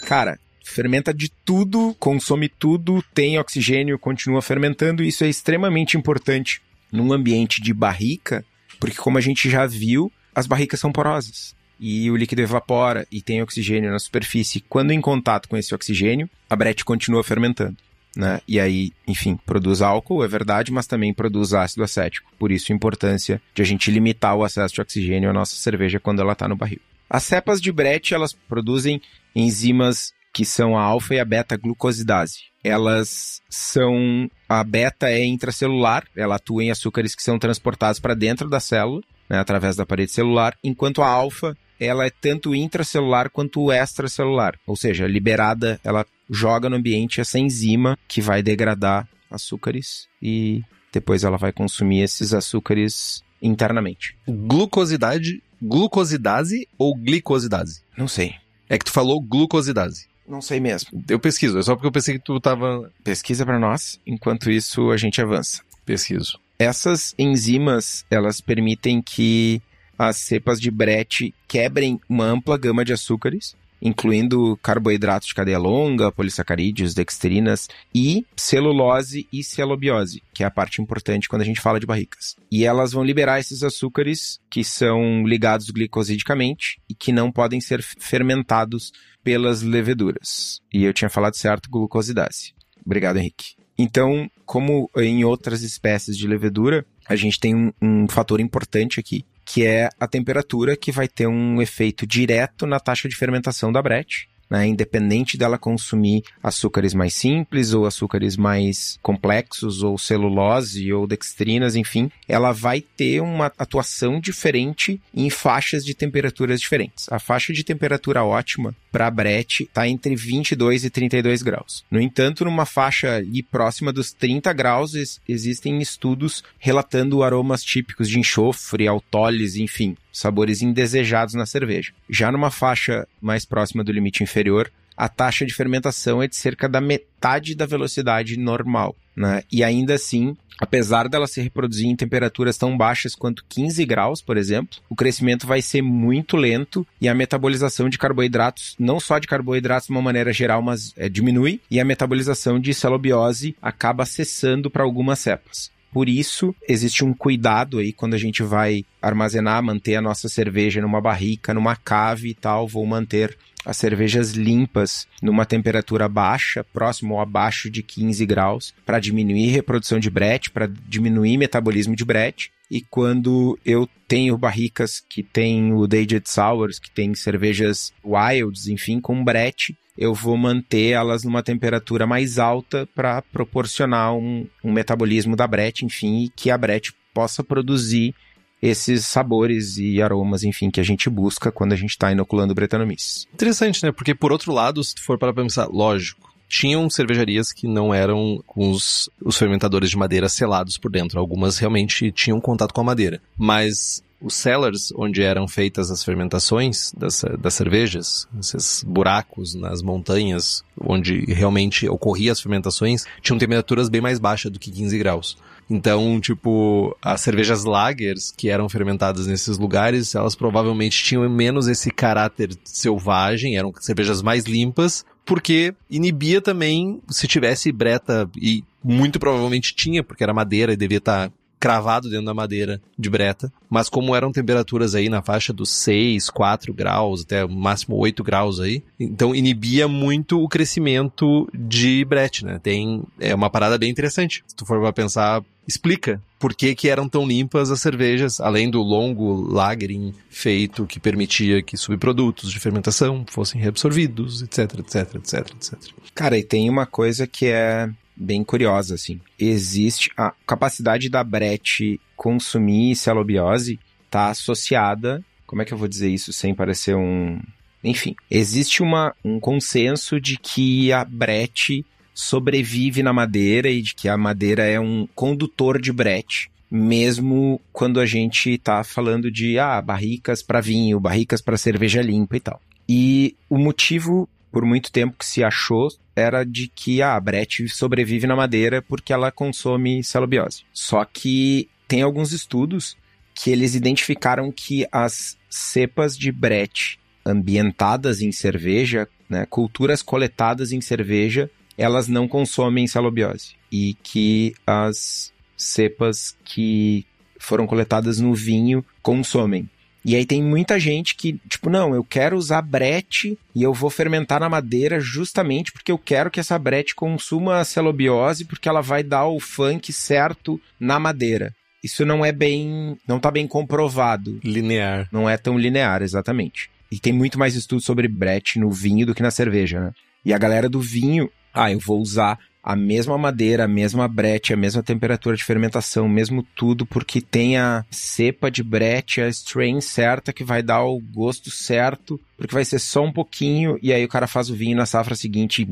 A: Cara, fermenta de tudo, consome tudo, tem oxigênio, continua fermentando, isso é extremamente importante num ambiente de barrica, porque como a gente já viu, as barricas são porosas e o líquido evapora e tem oxigênio na superfície. Quando em contato com esse oxigênio, a brete continua fermentando. Né? E aí, enfim, produz álcool, é verdade, mas também produz ácido acético. Por isso a importância de a gente limitar o acesso de oxigênio à nossa cerveja quando ela está no barril. As cepas de brete, elas produzem enzimas que são a alfa e a beta glucosidase. Elas são a beta é intracelular, ela atua em açúcares que são transportados para dentro da célula, né, através da parede celular, enquanto a alfa ela é tanto intracelular quanto extracelular, ou seja, liberada, ela joga no ambiente essa enzima que vai degradar açúcares e depois ela vai consumir esses açúcares internamente.
B: Glucosidade, glucosidase ou glicosidase?
A: Não sei.
B: É que tu falou glucosidase.
A: Não sei mesmo.
B: Eu pesquiso, é só porque eu pensei que tu tava.
A: Pesquisa para nós, enquanto isso a gente avança.
B: Pesquiso.
A: Essas enzimas, elas permitem que as cepas de brete quebrem uma ampla gama de açúcares, incluindo carboidratos de cadeia longa, polissacarídeos, dextrinas e celulose e celobiose, que é a parte importante quando a gente fala de barricas. E elas vão liberar esses açúcares que são ligados glicosidicamente e que não podem ser fermentados pelas leveduras. E eu tinha falado certo, glucosidase. Obrigado, Henrique. Então, como em outras espécies de levedura, a gente tem um, um fator importante aqui, que é a temperatura que vai ter um efeito direto na taxa de fermentação da brete né, independente dela consumir açúcares mais simples ou açúcares mais complexos ou celulose ou dextrinas, enfim, ela vai ter uma atuação diferente em faixas de temperaturas diferentes. A faixa de temperatura ótima para a brete está entre 22 e 32 graus. No entanto, numa faixa ali próxima dos 30 graus, existem estudos relatando aromas típicos de enxofre, autólise, enfim, sabores indesejados na cerveja. Já numa faixa mais próxima do limite inferior, a taxa de fermentação é de cerca da metade da velocidade normal, né? E ainda assim, apesar dela se reproduzir em temperaturas tão baixas quanto 15 graus, por exemplo, o crescimento vai ser muito lento e a metabolização de carboidratos, não só de carboidratos de uma maneira geral, mas é, diminui e a metabolização de celobiose acaba cessando para algumas cepas. Por isso, existe um cuidado aí quando a gente vai armazenar, manter a nossa cerveja numa barrica, numa cave e tal. Vou manter as cervejas limpas numa temperatura baixa, próximo ou abaixo de 15 graus, para diminuir reprodução de brete, para diminuir metabolismo de brete. E quando eu tenho barricas que tem o Aged Sours, que tem cervejas wilds, enfim, com brete, eu vou manter elas numa temperatura mais alta para proporcionar um, um, metabolismo da brete, enfim, e que a brete possa produzir esses sabores e aromas, enfim, que a gente busca quando a gente está inoculando Brettanomyces.
B: Interessante, né? Porque por outro lado, se for para pensar, lógico, tinham cervejarias que não eram com os, os fermentadores de madeira selados por dentro. Algumas realmente tinham contato com a madeira. Mas os cellars, onde eram feitas as fermentações das, das cervejas, esses buracos nas montanhas, onde realmente ocorriam as fermentações, tinham temperaturas bem mais baixas do que 15 graus. Então, tipo, as cervejas lagers que eram fermentadas nesses lugares, elas provavelmente tinham menos esse caráter selvagem, eram cervejas mais limpas, porque inibia também, se tivesse breta, e muito provavelmente tinha, porque era madeira e devia estar cravado dentro da madeira de breta, mas como eram temperaturas aí na faixa dos 6, 4 graus, até máximo 8 graus aí, então inibia muito o crescimento de brete, né? Tem, é uma parada bem interessante. Se tu for pra pensar explica por que, que eram tão limpas as cervejas, além do longo lagering feito que permitia que subprodutos de fermentação fossem reabsorvidos, etc, etc, etc, etc.
A: Cara, e tem uma coisa que é bem curiosa, assim. Existe a capacidade da brete consumir celobiose está associada, como é que eu vou dizer isso sem parecer um... Enfim, existe uma, um consenso de que a brete sobrevive na madeira e de que a madeira é um condutor de brete, mesmo quando a gente está falando de ah, barricas para vinho, barricas para cerveja limpa e tal. E o motivo por muito tempo que se achou era de que ah, a brete sobrevive na madeira porque ela consome celobiose. Só que tem alguns estudos que eles identificaram que as cepas de brete ambientadas em cerveja, né, culturas coletadas em cerveja, elas não consomem celobiose e que as cepas que foram coletadas no vinho consomem. E aí tem muita gente que, tipo, não, eu quero usar brete e eu vou fermentar na madeira justamente porque eu quero que essa brete consuma a celobiose porque ela vai dar o funk certo na madeira. Isso não é bem, não tá bem comprovado.
B: Linear.
A: Não é tão linear, exatamente. E tem muito mais estudos sobre brete no vinho do que na cerveja, né? E a galera do vinho, ah, eu vou usar a mesma madeira, a mesma brete, a mesma temperatura de fermentação, mesmo tudo, porque tem a cepa de brete, a strain certa que vai dar o gosto certo, porque vai ser só um pouquinho, e aí o cara faz o vinho na safra seguinte e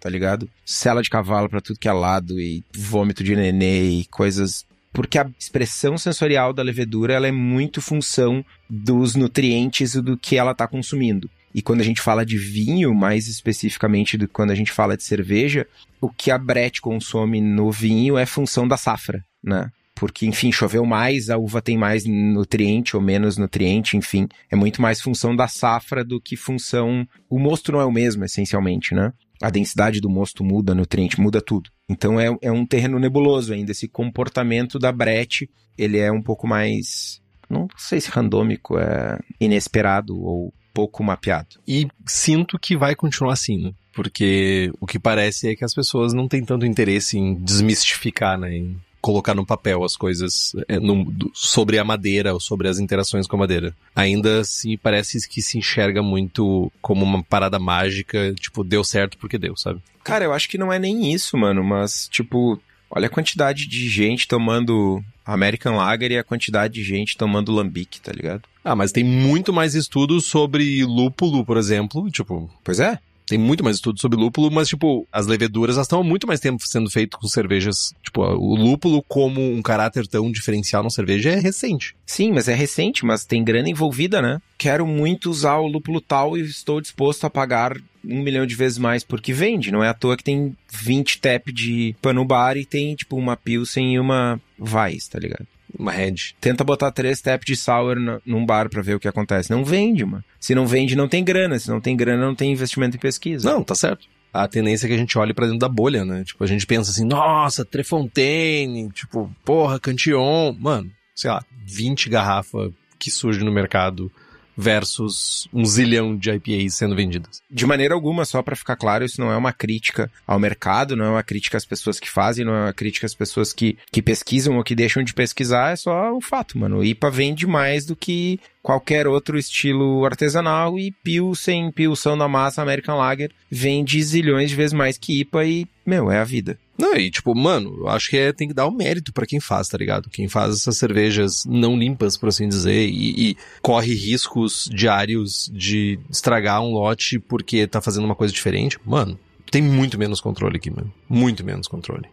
A: tá ligado? Cela de cavalo para tudo que é lado e vômito de nenê e coisas porque a expressão sensorial da levedura ela é muito função dos nutrientes e do que ela está consumindo. E quando a gente fala de vinho, mais especificamente do que quando a gente fala de cerveja, o que a Brett consome no vinho é função da safra, né? Porque, enfim, choveu mais, a uva tem mais nutriente ou menos nutriente, enfim. É muito mais função da safra do que função. O mosto não é o mesmo, essencialmente, né? A densidade do mosto muda, nutriente muda tudo. Então é, é um terreno nebuloso ainda. Esse comportamento da Brett, ele é um pouco mais. Não sei se randômico, é inesperado ou pouco mapeado.
B: E sinto que vai continuar assim, né? Porque o que parece é que as pessoas não têm tanto interesse em desmistificar, né? Em colocar no papel as coisas é, no, sobre a madeira ou sobre as interações com a madeira. Ainda assim, parece que se enxerga muito como uma parada mágica, tipo, deu certo porque deu, sabe?
A: Cara, eu acho que não é nem isso, mano, mas, tipo, olha a quantidade de gente tomando American Lager e a quantidade de gente tomando lambique, tá ligado?
B: Ah, mas tem muito mais estudos sobre lúpulo, por exemplo, tipo...
A: Pois é.
B: Tem muito mais estudos sobre lúpulo, mas, tipo, as leveduras, elas estão há muito mais tempo sendo feitas com cervejas. Tipo, o lúpulo como um caráter tão diferencial na cerveja é recente.
A: Sim, mas é recente, mas tem grana envolvida, né? Quero muito usar o lúpulo tal e estou disposto a pagar um milhão de vezes mais porque vende. Não é à toa que tem 20 tap de pano bar e tem, tipo, uma Pilsen e uma Weiss, tá ligado?
B: Uma Red.
A: Tenta botar três tap de sour num bar para ver o que acontece. Não vende, mano. Se não vende, não tem grana. Se não tem grana, não tem investimento em pesquisa.
B: Não, tá certo. A tendência é que a gente olhe para dentro da bolha, né? Tipo, a gente pensa assim, nossa, Trefontaine, tipo, porra, Cantillon. Mano, sei lá, 20 garrafas que surgem no mercado versus um zilhão de IPAs sendo vendidas.
A: De maneira alguma, só para ficar claro, isso não é uma crítica ao mercado, não é uma crítica às pessoas que fazem, não é uma crítica às pessoas que, que pesquisam ou que deixam de pesquisar, é só o fato, mano. O IPA vende mais do que qualquer outro estilo artesanal e Pilsen, Pilsão na massa, American Lager vende zilhões de vezes mais que IPA e, meu, é a vida.
B: Não, e tipo, mano, eu acho que é, tem que dar o um mérito para quem faz, tá ligado? Quem faz essas cervejas não limpas, por assim dizer, e, e, corre riscos diários de estragar um lote porque tá fazendo uma coisa diferente, mano, tem muito menos controle aqui, mano. Muito menos controle.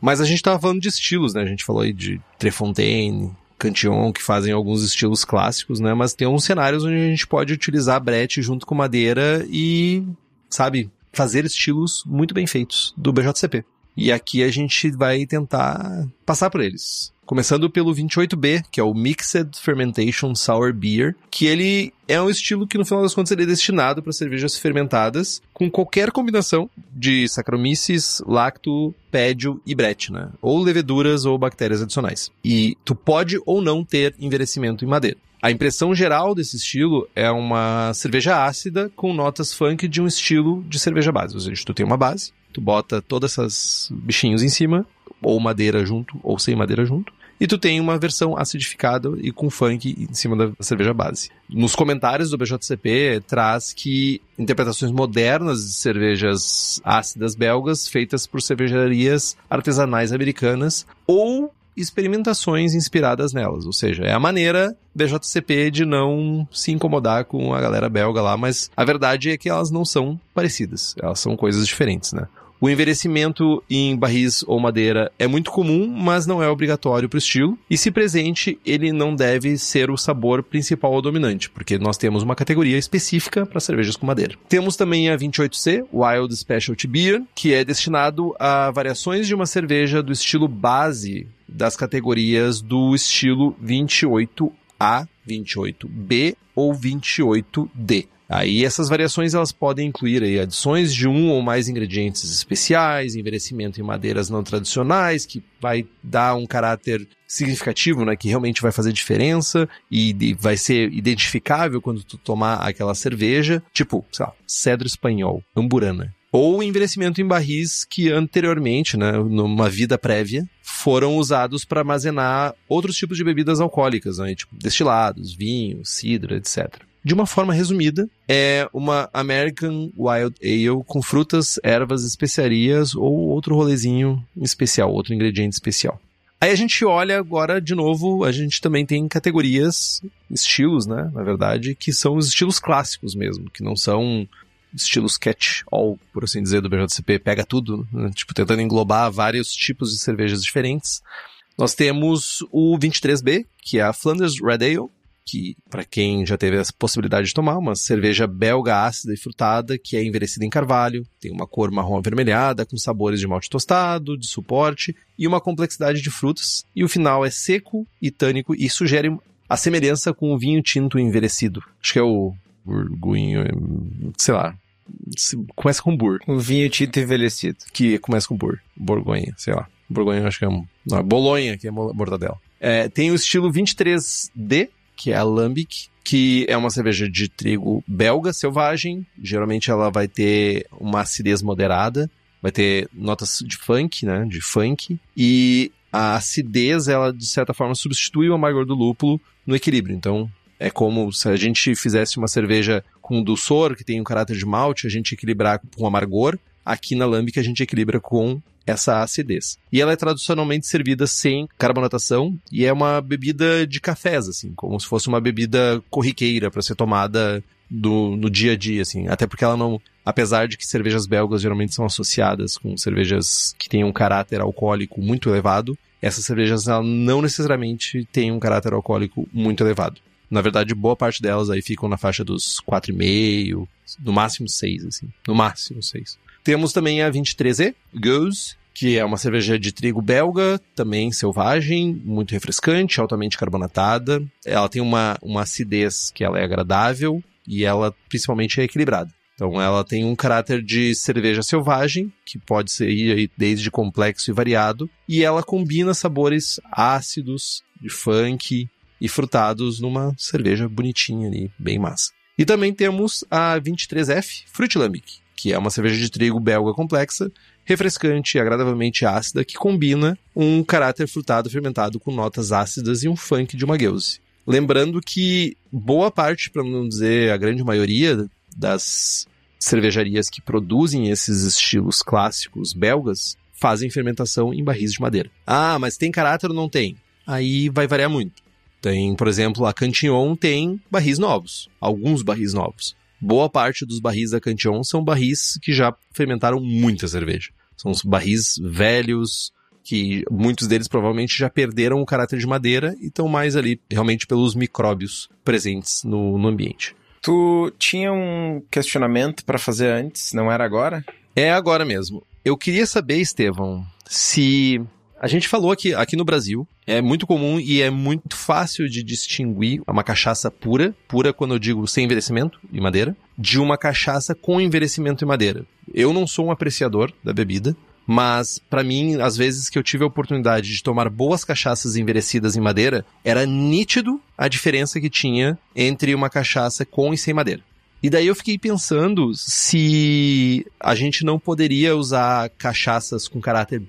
B: Mas a gente tava falando de estilos, né? A gente falou aí de Trefontaine, Cantillon, que fazem alguns estilos clássicos, né? Mas tem uns cenários onde a gente pode utilizar brete junto com madeira e, sabe, fazer estilos muito bem feitos do BJCP. E aqui a gente vai tentar passar por eles. Começando pelo 28B, que é o Mixed Fermentation Sour Beer, que ele é um estilo que no final das contas ele é destinado para cervejas fermentadas com qualquer combinação de Saccharomyces, lacto, pédio e brete, né? Ou leveduras ou bactérias adicionais. E tu pode ou não ter envelhecimento em madeira. A impressão geral desse estilo é uma cerveja ácida com notas funk de um estilo de cerveja base. Ou seja, tu tem uma base, tu bota todas essas bichinhos em cima, ou madeira junto, ou sem madeira junto, e tu tem uma versão acidificada e com funk em cima da cerveja base. Nos comentários do BJCP traz que interpretações modernas de cervejas ácidas belgas feitas por cervejarias artesanais americanas ou experimentações inspiradas nelas. Ou seja, é a maneira BJCP de não se incomodar com a galera belga lá, mas a verdade é que elas não são parecidas. Elas são coisas diferentes, né? O envelhecimento em barris ou madeira é muito comum, mas não é obrigatório para o estilo. E se presente, ele não deve ser o sabor principal ou dominante, porque nós temos uma categoria específica para cervejas com madeira. Temos também a 28C, Wild Specialty Beer, que é destinado a variações de uma cerveja do estilo base das categorias do estilo 28A, 28B ou 28D. Aí essas variações elas podem incluir aí adições de um ou mais ingredientes especiais, envelhecimento em madeiras não tradicionais, que vai dar um caráter significativo, né, que realmente vai fazer diferença e vai ser identificável quando tu tomar aquela cerveja, tipo, sei lá, cedro espanhol, amburana. Ou envelhecimento em barris que anteriormente, né, numa vida prévia, foram usados para armazenar outros tipos de bebidas alcoólicas, né, tipo destilados, vinho, cidra, etc. De uma forma resumida, é uma American Wild Ale com frutas, ervas, especiarias ou outro rolezinho especial, outro ingrediente especial. Aí a gente olha agora de novo, a gente também tem categorias, estilos, né, na verdade, que são os estilos clássicos mesmo, que não são estilos catch-all, por assim dizer, do BJCP, pega tudo, né? tipo, tentando englobar vários tipos de cervejas diferentes. Nós temos o 23B, que é a Flanders Red Ale, que para quem já teve a possibilidade de tomar, uma cerveja belga ácida e frutada que é envelhecida em carvalho, tem uma cor marrom avermelhada com sabores de malte tostado, de suporte e uma complexidade de frutas, e o final é seco e tânico e sugere a semelhança com o vinho tinto envelhecido. Acho que é o burgunho, sei lá, começa com bur.
A: O vinho tinto envelhecido.
B: Que começa com bur, borgonha, sei lá. Borgonha acho que é um, não, é bolonha, que é mortadela. É, tem o estilo 23D, que é a Lambic, que é uma cerveja de trigo belga selvagem. Geralmente ela vai ter uma acidez moderada, vai ter notas de funk, né, de funk, e a acidez, ela de certa forma substitui o amargor do lúpulo no equilíbrio. Então, é como se a gente fizesse uma cerveja com dulçor, que tem um caráter de malte, a gente equilibrar com amargor. Aqui na Lambic a gente equilibra com essa acidez. E ela é tradicionalmente servida sem carbonatação e é uma bebida de cafés, assim, como se fosse uma bebida corriqueira para ser tomada do, no dia a dia, assim. Até porque ela não. Apesar de que cervejas belgas geralmente são associadas com cervejas que têm um caráter alcoólico muito elevado, essas cervejas não necessariamente têm um caráter alcoólico muito elevado. Na verdade, boa parte delas aí ficam na faixa dos 4,5, no máximo 6, assim. No máximo 6. Temos também a 23E, Goose, que é uma cerveja de trigo belga, também selvagem, muito refrescante, altamente carbonatada. Ela tem uma, uma acidez que ela é agradável e ela principalmente é equilibrada. Então ela tem um caráter de cerveja selvagem, que pode ser aí desde complexo e variado, e ela combina sabores ácidos, de funk e frutados numa cerveja bonitinha ali, bem massa. E também temos a 23F Fruit Lambic, que é uma cerveja de trigo belga complexa, refrescante e agradavelmente ácida, que combina um caráter frutado fermentado com notas ácidas e um funk de uma gueuse. Lembrando que boa parte, para não dizer a grande maioria das cervejarias que produzem esses estilos clássicos belgas fazem fermentação em barris de madeira. Ah, mas tem caráter ou não tem? Aí vai variar muito. Tem, por exemplo, a Cantillon tem barris novos, alguns barris novos. Boa parte dos barris da Cantillon são barris que já fermentaram muita cerveja. São os barris velhos, que muitos deles provavelmente já perderam o caráter de madeira e estão mais ali realmente pelos micróbios presentes no, no ambiente.
A: Tu tinha um questionamento para fazer antes, não era agora?
B: É agora mesmo. Eu queria saber, Estevão, se a gente falou aqui, aqui no Brasil, é muito comum e é muito fácil de distinguir uma cachaça pura, pura quando eu digo sem envelhecimento e madeira, de uma cachaça com envelhecimento e madeira. Eu não sou um apreciador da bebida, mas para mim, às vezes que eu tive a oportunidade de tomar boas cachaças envelhecidas em madeira, era nítido a diferença que tinha entre uma cachaça com e sem madeira. E daí eu fiquei pensando se a gente não poderia usar cachaças com caráter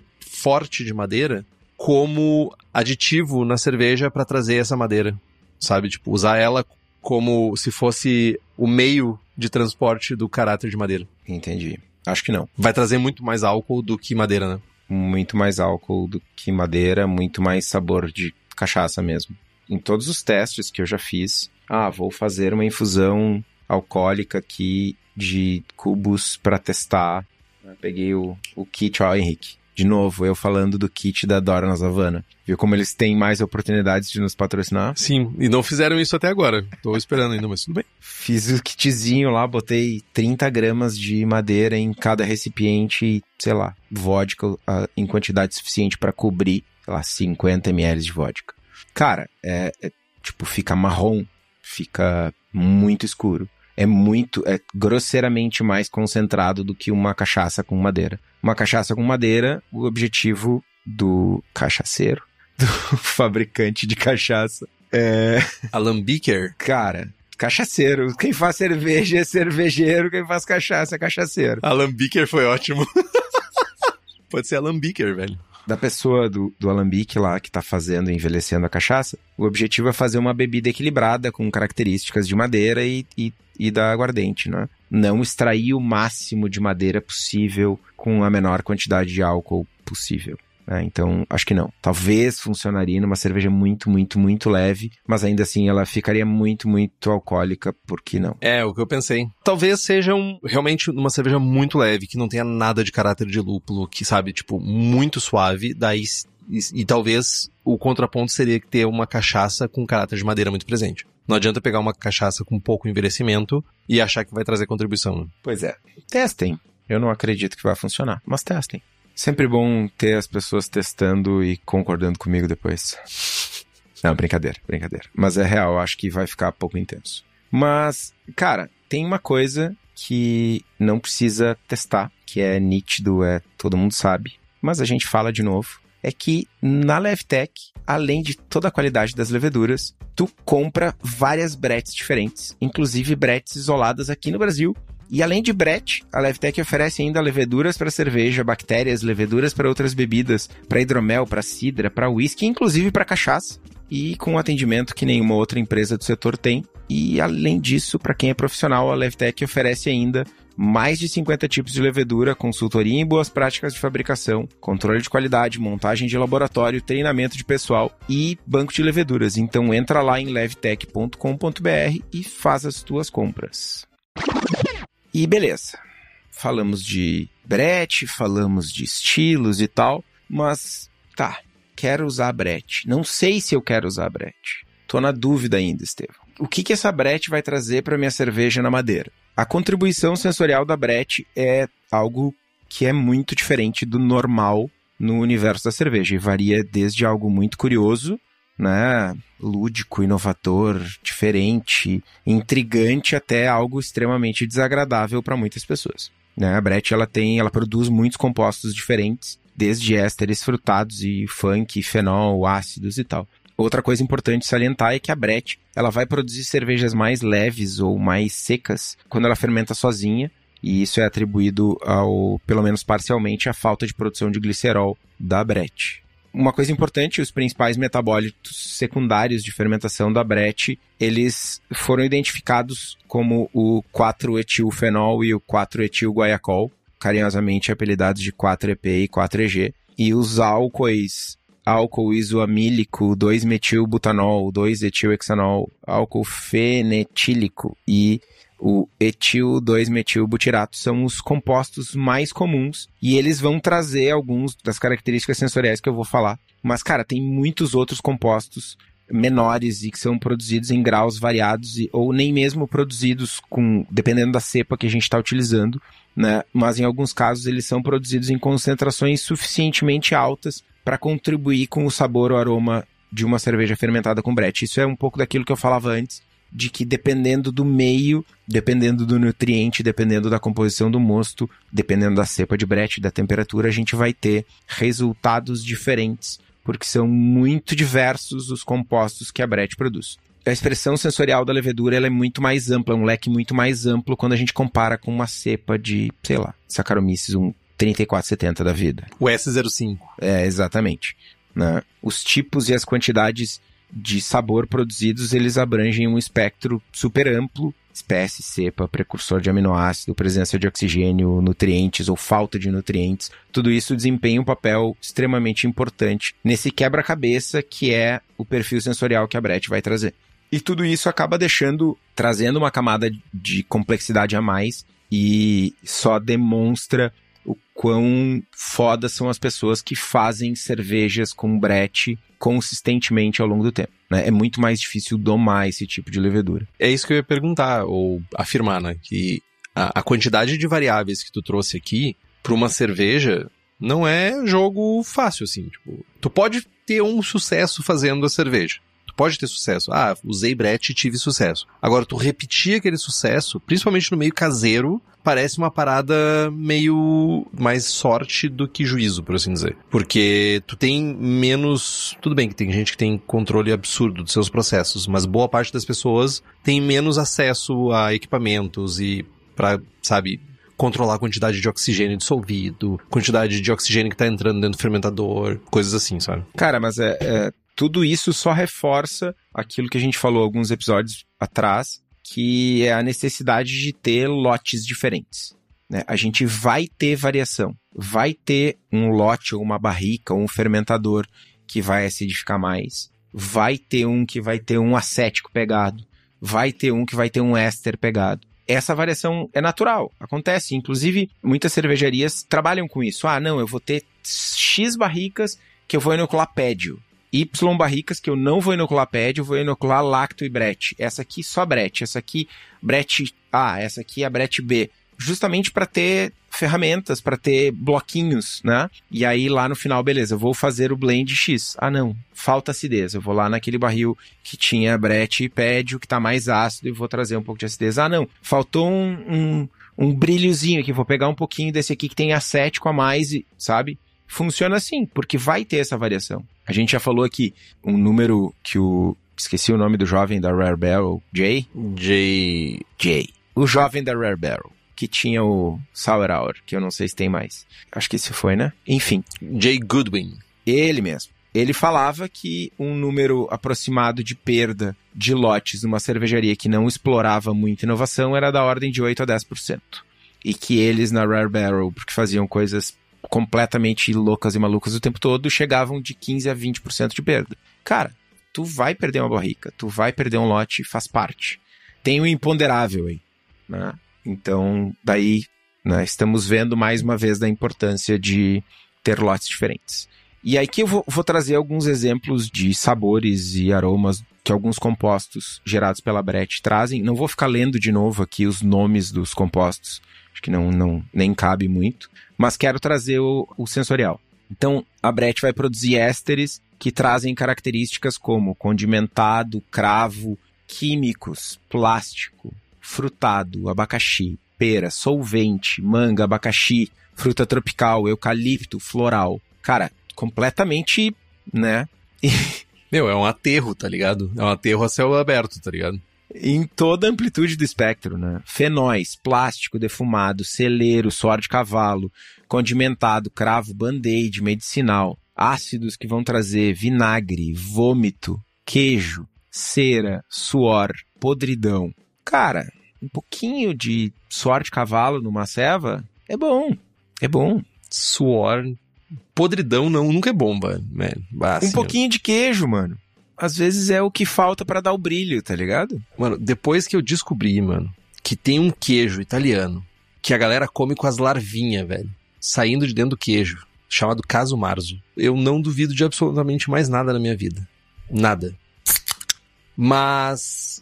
B: forte de madeira como aditivo na cerveja para trazer essa madeira, sabe? Tipo, usar ela como se fosse o meio de transporte do caráter de madeira.
A: Entendi. Acho que não.
B: Vai trazer muito mais álcool do que madeira, né?
A: Muito mais álcool do que madeira, muito mais sabor de cachaça mesmo. Em todos os testes que eu já fiz, ah, vou fazer uma infusão alcoólica aqui de cubos para testar. Eu peguei o, o kit, ó, Henrique. De novo, eu falando do kit da Dora na Savana. Viu como eles têm mais oportunidades de nos patrocinar?
B: Sim, e não fizeram isso até agora. Tô esperando ainda, mas tudo bem.
A: Fiz o kitzinho lá, botei 30 gramas de madeira em cada recipiente e, sei lá, vodka em quantidade suficiente para cobrir, sei lá, 50 ml de vodka. Cara, é, é tipo, fica marrom, fica muito escuro é muito, é grosseiramente mais concentrado do que uma cachaça com madeira. Uma cachaça com madeira, o objetivo do cachaceiro, <laughs> do fabricante de cachaça é.
B: Alambiquer?
A: Cara, cachaceiro. Quem faz cerveja é cervejeiro, quem faz cachaça é cachaceiro.
B: Alambiquer foi ótimo. <laughs> Pode ser alambiquer, velho
A: da pessoa do, do alambique lá que está fazendo, envelhecendo a cachaça, o objetivo é fazer uma bebida equilibrada com características de madeira e, e, e da aguardente, né? Não extrair o máximo de madeira possível com a menor quantidade de álcool possível. Né? Então, acho que não. Talvez funcionaria numa cerveja muito, muito, muito leve, mas ainda assim ela ficaria muito, muito alcoólica, por que não?
B: É, o que eu pensei. Talvez seja um, realmente uma cerveja muito leve, que não tenha nada de caráter de lúpulo, que sabe, tipo, muito suave, daí e, e, talvez o contraponto seria ter uma cachaça com caráter de madeira muito presente. Não adianta pegar uma cachaça com pouco envelhecimento e achar que vai trazer contribuição. Né?
A: Pois é. Testem. Eu não acredito que vai funcionar, mas testem. Sempre bom ter as pessoas testando e concordando comigo depois. Não, brincadeira, brincadeira. Mas é real, acho que vai ficar pouco intenso. Mas, cara, tem uma coisa que não precisa testar, que é nítido, é todo mundo sabe, mas a gente fala de novo, é que na Levtech, além de toda a qualidade das leveduras, tu compra várias bretes diferentes, inclusive bretes isoladas aqui no Brasil, e além de Brett, a Levtech oferece ainda leveduras para cerveja, bactérias, leveduras para outras bebidas, para hidromel, para cidra, para whisky, inclusive para cachaça. E com um atendimento que nenhuma outra empresa do setor tem. E além disso, para quem é profissional, a Levtech oferece ainda mais de 50 tipos de levedura, consultoria em boas práticas de fabricação, controle de qualidade, montagem de laboratório, treinamento de pessoal e banco de leveduras. Então entra lá em levtech.com.br e faz as tuas compras. E beleza. Falamos de brete, falamos de estilos e tal, mas tá, quero usar brete. Não sei se eu quero usar brete. Tô na dúvida ainda, Estevam. O que que essa brete vai trazer para minha cerveja na madeira? A contribuição sensorial da brete é algo que é muito diferente do normal no universo da cerveja e varia desde algo muito curioso né, lúdico, inovador, diferente, intrigante até algo extremamente desagradável para muitas pessoas. Né? A Brett ela tem, ela produz muitos compostos diferentes, desde ésteres frutados e funk, fenol, ácidos e tal. Outra coisa importante salientar é que a Brett, ela vai produzir cervejas mais leves ou mais secas quando ela fermenta sozinha, e isso é atribuído ao, pelo menos parcialmente, à falta de produção de glicerol da Brett. Uma coisa importante, os principais metabólitos secundários de fermentação da Brett, eles foram identificados como o 4-etilfenol e o 4-etilguaiacol, carinhosamente apelidados de 4-EP e 4-EG, e os álcoois álcool isoamílico, 2-metilbutanol, 2-etilhexanol, álcool fenetílico e o etil 2-metilbutirato são os compostos mais comuns e eles vão trazer alguns das características sensoriais que eu vou falar. Mas, cara, tem muitos outros compostos menores e que são produzidos em graus variados e, ou nem mesmo produzidos com dependendo da cepa que a gente está utilizando, né? Mas em alguns casos eles são produzidos em concentrações suficientemente altas para contribuir com o sabor ou aroma de uma cerveja fermentada com brete. Isso é um pouco daquilo que eu falava antes, de que dependendo do meio, dependendo do nutriente, dependendo da composição do mosto, dependendo da cepa de brete, da temperatura, a gente vai ter resultados diferentes, porque são muito diversos os compostos que a brete produz. A expressão sensorial da levedura é muito mais ampla, é um leque muito mais amplo quando a gente compara com uma cepa de, sei lá, Saccharomyces, um 3470 da vida.
B: O S05.
A: É, exatamente. Né? Os tipos e as quantidades de sabor produzidos, eles abrangem um espectro super amplo, espécie, cepa, precursor de aminoácido, presença de oxigênio, nutrientes ou falta de nutrientes. Tudo isso desempenha um papel extremamente importante nesse quebra-cabeça que é o perfil sensorial que a Brett vai trazer. E tudo isso acaba deixando, trazendo uma camada de complexidade a mais e só demonstra o quão foda são as pessoas que fazem cervejas com brete consistentemente ao longo do tempo. Né? É muito mais difícil domar esse tipo de levedura.
B: É isso que eu ia perguntar, ou afirmar, né? Que a, a quantidade de variáveis que tu trouxe aqui para uma cerveja não é jogo fácil, assim. Tipo, tu pode ter um sucesso fazendo a cerveja. Tu pode ter sucesso. Ah, usei brete e tive sucesso. Agora, tu repetir aquele sucesso, principalmente no meio caseiro, parece uma parada meio mais sorte do que juízo, por assim dizer. Porque tu tem menos. Tudo bem que tem gente que tem controle absurdo dos seus processos, mas boa parte das pessoas tem menos acesso a equipamentos e para, sabe, controlar a quantidade de oxigênio dissolvido, quantidade de oxigênio que tá entrando dentro do fermentador, coisas assim, sabe?
A: Cara, mas é, é tudo isso só reforça aquilo que a gente falou alguns episódios atrás, que é a necessidade de ter lotes diferentes. Né? A gente vai ter variação, vai ter um lote ou uma barrica ou um fermentador que vai acidificar mais, vai ter um que vai ter um acético pegado, vai ter um que vai ter um éster pegado. Essa variação é natural, acontece. Inclusive, muitas cervejarias trabalham com isso. Ah, não, eu vou ter X barricas que eu vou inocular pédio. Y barricas que eu não vou inocular PED, eu vou inocular lacto e brete. Essa aqui só brete, essa aqui brete A, essa aqui é a brete B. Justamente para ter ferramentas, para ter bloquinhos, né? E aí lá no final, beleza, eu vou fazer o blend X. Ah, não, falta acidez. Eu vou lá naquele barril que tinha brete e pédio, que tá mais ácido, e vou trazer um pouco de acidez. Ah, não, faltou um, um, um brilhozinho aqui, vou pegar um pouquinho desse aqui que tem acético a mais, sabe? Funciona assim, porque vai ter essa variação. A gente já falou aqui um número que o. Esqueci o nome do jovem da Rare Barrel. Jay?
B: Jay.
A: Jay. O jovem da Rare Barrel. Que tinha o Sour Hour, que eu não sei se tem mais. Acho que esse foi, né? Enfim.
B: Jay Goodwin.
A: Ele mesmo. Ele falava que um número aproximado de perda de lotes numa cervejaria que não explorava muita inovação era da ordem de 8 a 10%. E que eles na Rare Barrel, porque faziam coisas completamente loucas e malucas o tempo todo, chegavam de 15 a 20% de perda. Cara, tu vai perder uma barrica, tu vai perder um lote, faz parte. Tem o um imponderável aí, né? Então, daí, né, estamos vendo mais uma vez da importância de ter lotes diferentes. E aí que eu vou, vou trazer alguns exemplos de sabores e aromas que alguns compostos gerados pela Brett trazem. Não vou ficar lendo de novo aqui os nomes dos compostos, que não, não nem cabe muito, mas quero trazer o, o sensorial. Então, a Brett vai produzir ésteres que trazem características como condimentado, cravo, químicos, plástico, frutado, abacaxi, pera, solvente, manga, abacaxi, fruta tropical, eucalipto, floral. Cara, completamente, né? <laughs>
B: Meu, é um aterro, tá ligado? É um aterro a céu aberto, tá ligado?
A: Em toda a amplitude do espectro, né? Fenóis, plástico defumado, celeiro, suor de cavalo, condimentado, cravo, band-aid, medicinal, ácidos que vão trazer vinagre, vômito, queijo, cera, suor, podridão. Cara, um pouquinho de suor de cavalo numa ceva é bom. É bom.
B: Suor. Podridão não, nunca é bom, mano.
A: um pouquinho de queijo, mano. Às vezes é o que falta para dar o brilho, tá ligado?
B: Mano, depois que eu descobri, mano, que tem um queijo italiano que a galera come com as larvinhas, velho, saindo de dentro do queijo, chamado caso marzo. Eu não duvido de absolutamente mais nada na minha vida. Nada. Mas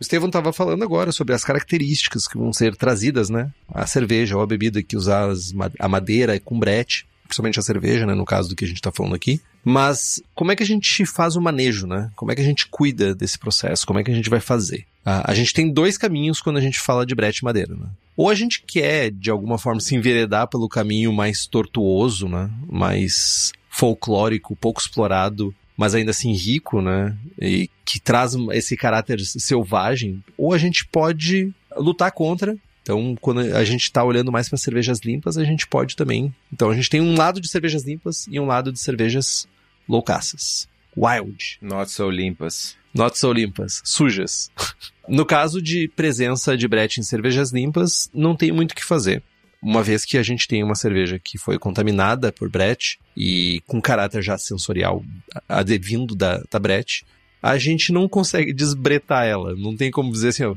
B: o Estevão estava falando agora sobre as características que vão ser trazidas, né? A cerveja ou a bebida que usar a madeira com brete, principalmente a cerveja, né? No caso do que a gente está falando aqui. Mas como é que a gente faz o manejo, né? Como é que a gente cuida desse processo? Como é que a gente vai fazer? a gente tem dois caminhos quando a gente fala de brete madeira, né? Ou a gente quer, de alguma forma, se enveredar pelo caminho mais tortuoso, né? Mais folclórico, pouco explorado, mas ainda assim rico, né? E que traz esse caráter selvagem, ou a gente pode lutar contra. Então, quando a gente está olhando mais para cervejas limpas, a gente pode também. Então, a gente tem um lado de cervejas limpas e um lado de cervejas loucaças. Wild.
A: Not so limpas.
B: Not so limpas. Sujas. <laughs> no caso de presença de brete em cervejas limpas, não tem muito o que fazer uma vez que a gente tem uma cerveja que foi contaminada por brete e com caráter já sensorial advindo da, da brete, a gente não consegue desbretar ela. Não tem como dizer assim, ó,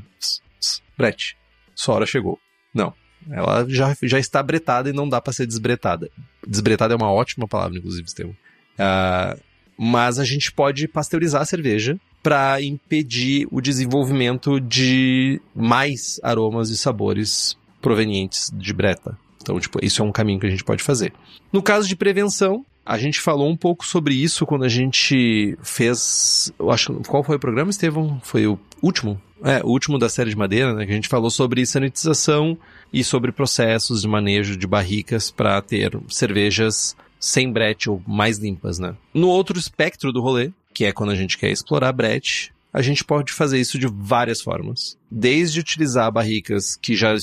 B: brete, sua hora chegou. Não. Ela já, já está bretada e não dá para ser desbretada. Desbretada é uma ótima palavra, inclusive, Estevam. Uh, mas a gente pode pasteurizar a cerveja para impedir o desenvolvimento de mais aromas e sabores provenientes de breta. Então, tipo, isso é um caminho que a gente pode fazer. No caso de prevenção, a gente falou um pouco sobre isso quando a gente fez. Eu acho, qual foi o programa, Estevão? Foi o último? É, o último da série de madeira, né? Que a gente falou sobre sanitização e sobre processos de manejo de barricas para ter cervejas sem brete ou mais limpas, né? No outro espectro do rolê, que é quando a gente quer explorar brete, a gente pode fazer isso de várias formas. Desde utilizar barricas que já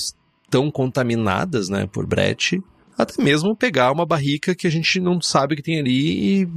B: tão contaminadas, né, por brete, até mesmo pegar uma barrica que a gente não sabe que tem ali e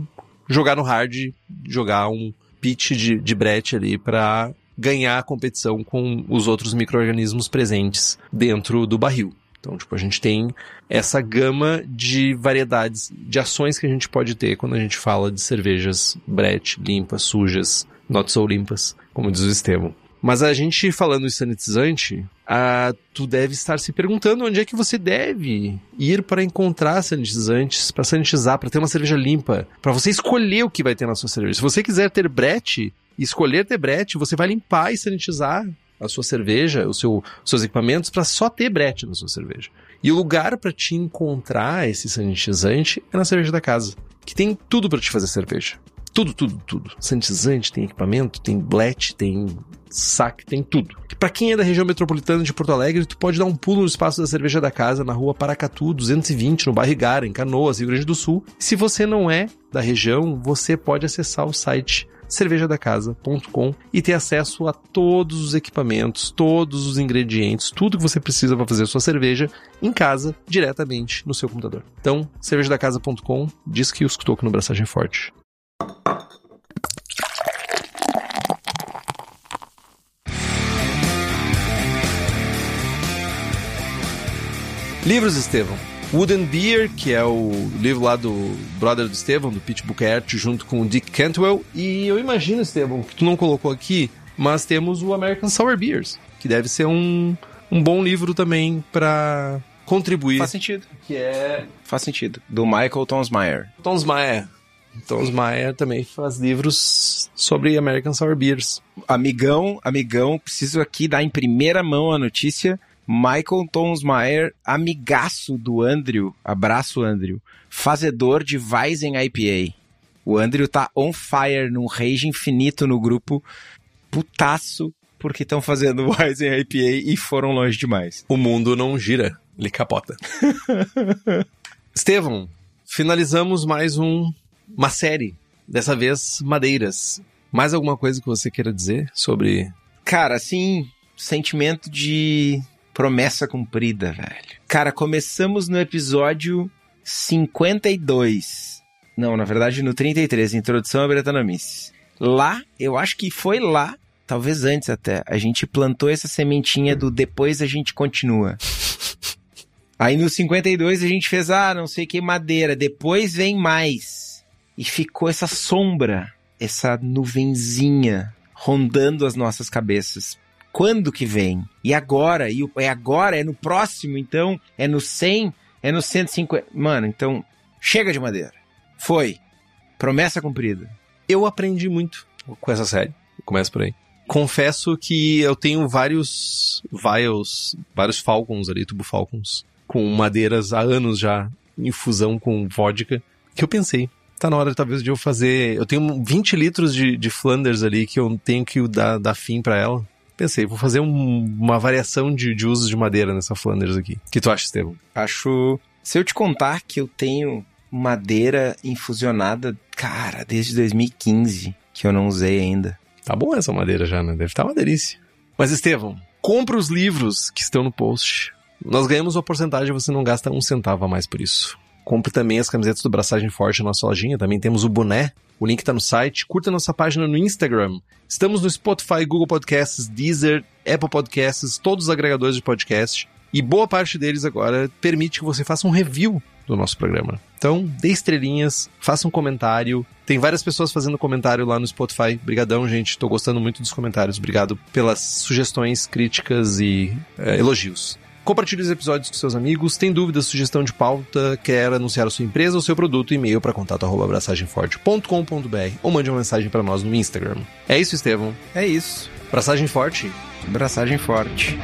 B: jogar no hard, jogar um pitch de, de brete ali para ganhar a competição com os outros micro-organismos presentes dentro do barril. Então, tipo, a gente tem essa gama de variedades, de ações que a gente pode ter quando a gente fala de cervejas brete, limpas, sujas, not so limpas, como diz o Estevam. Mas a gente falando em sanitizante, ah, tu deve estar se perguntando onde é que você deve ir para encontrar sanitizantes, para sanitizar, para ter uma cerveja limpa, para você escolher o que vai ter na sua cerveja. Se você quiser ter brete escolher ter brete, você vai limpar e sanitizar a sua cerveja, os seu, seus equipamentos para só ter brete na sua cerveja. E o lugar para te encontrar esse sanitizante é na cerveja da casa, que tem tudo para te fazer cerveja. Tudo, tudo, tudo. Sanitizante, tem equipamento, tem blete, tem saque, tem tudo. Para quem é da região metropolitana de Porto Alegre, tu pode dar um pulo no espaço da cerveja da casa, na rua Paracatu 220, no bairro Igara, em Canoas, Rio Grande do Sul. Se você não é da região, você pode acessar o site cervejadacasa.com e ter acesso a todos os equipamentos, todos os ingredientes, tudo que você precisa para fazer sua cerveja em casa, diretamente no seu computador. Então, cervejadacasa.com, diz que escutou aqui no Braçagem Forte. Livros, Estevão. Wooden Beer, que é o livro lá do brother do Estevão, do Pete Bukert, junto com o Dick Cantwell. E eu imagino, Estevão, que tu não colocou aqui, mas temos o American Sour Beers, que deve ser um, um bom livro também para contribuir.
A: Faz sentido.
B: Que é...
A: Faz sentido. Do Michael Tonsmeyer.
B: Tonsmeyer. Maia também faz livros sobre American Sour Beers.
A: Amigão, amigão, preciso aqui dar em primeira mão a notícia. Michael Tonsmaier, amigaço do Andrew, abraço Andrew, fazedor de Weizen IPA. O Andrew tá on fire, num rage infinito no grupo, putaço, porque estão fazendo <laughs> Weizen IPA e foram longe demais.
B: O mundo não gira, ele capota. <laughs> Estevão, finalizamos mais um uma série Dessa vez, madeiras. Mais alguma coisa que você queira dizer sobre.
A: Cara, assim, sentimento de promessa cumprida, velho. Cara, começamos no episódio 52. Não, na verdade no 33, Introdução à Bretanomice. Lá, eu acho que foi lá, talvez antes até, a gente plantou essa sementinha do depois a gente continua. Aí no 52 a gente fez, ah, não sei que madeira, depois vem mais. E ficou essa sombra, essa nuvenzinha rondando as nossas cabeças. Quando que vem? E agora? E é agora? É no próximo? Então? É no 100? É no 150? Mano, então chega de madeira. Foi. Promessa cumprida.
B: Eu aprendi muito com essa série. Começa por aí. Confesso que eu tenho vários vials, vários Falcons ali, tubo Falcons, com madeiras há anos já, em fusão com vodka, que eu pensei, tá na hora talvez de eu fazer. Eu tenho 20 litros de, de Flanders ali que eu tenho que dar, dar fim para ela. Pensei, vou fazer um, uma variação de, de usos de madeira nessa Flanders aqui. O que tu acha, Estevam?
A: Acho. Se eu te contar que eu tenho madeira infusionada, cara, desde 2015, que eu não usei ainda.
B: Tá bom essa madeira já, né? Deve estar tá uma delícia. Mas, Estevam, compra os livros que estão no post. Nós ganhamos uma porcentagem e você não gasta um centavo a mais por isso. Compre também as camisetas do Braçagem Forte na nossa lojinha. Também temos o boné. O link está no site. Curta nossa página no Instagram. Estamos no Spotify, Google Podcasts, Deezer, Apple Podcasts, todos os agregadores de podcast. E boa parte deles agora permite que você faça um review do nosso programa. Então, dê estrelinhas, faça um comentário. Tem várias pessoas fazendo comentário lá no Spotify. Obrigadão, gente. Tô gostando muito dos comentários. Obrigado pelas sugestões, críticas e é, elogios. Compartilhe os episódios com seus amigos. Tem dúvida, sugestão de pauta, quer anunciar a sua empresa ou seu produto, e-mail para contato@abraçagemforte.com.br ou mande uma mensagem para nós no Instagram. É isso, Estevão.
A: É isso.
B: Braçagem forte.
A: Braçagem forte.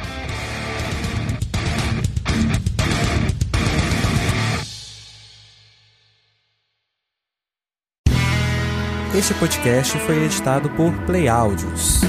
C: Este podcast foi editado por Play Áudios.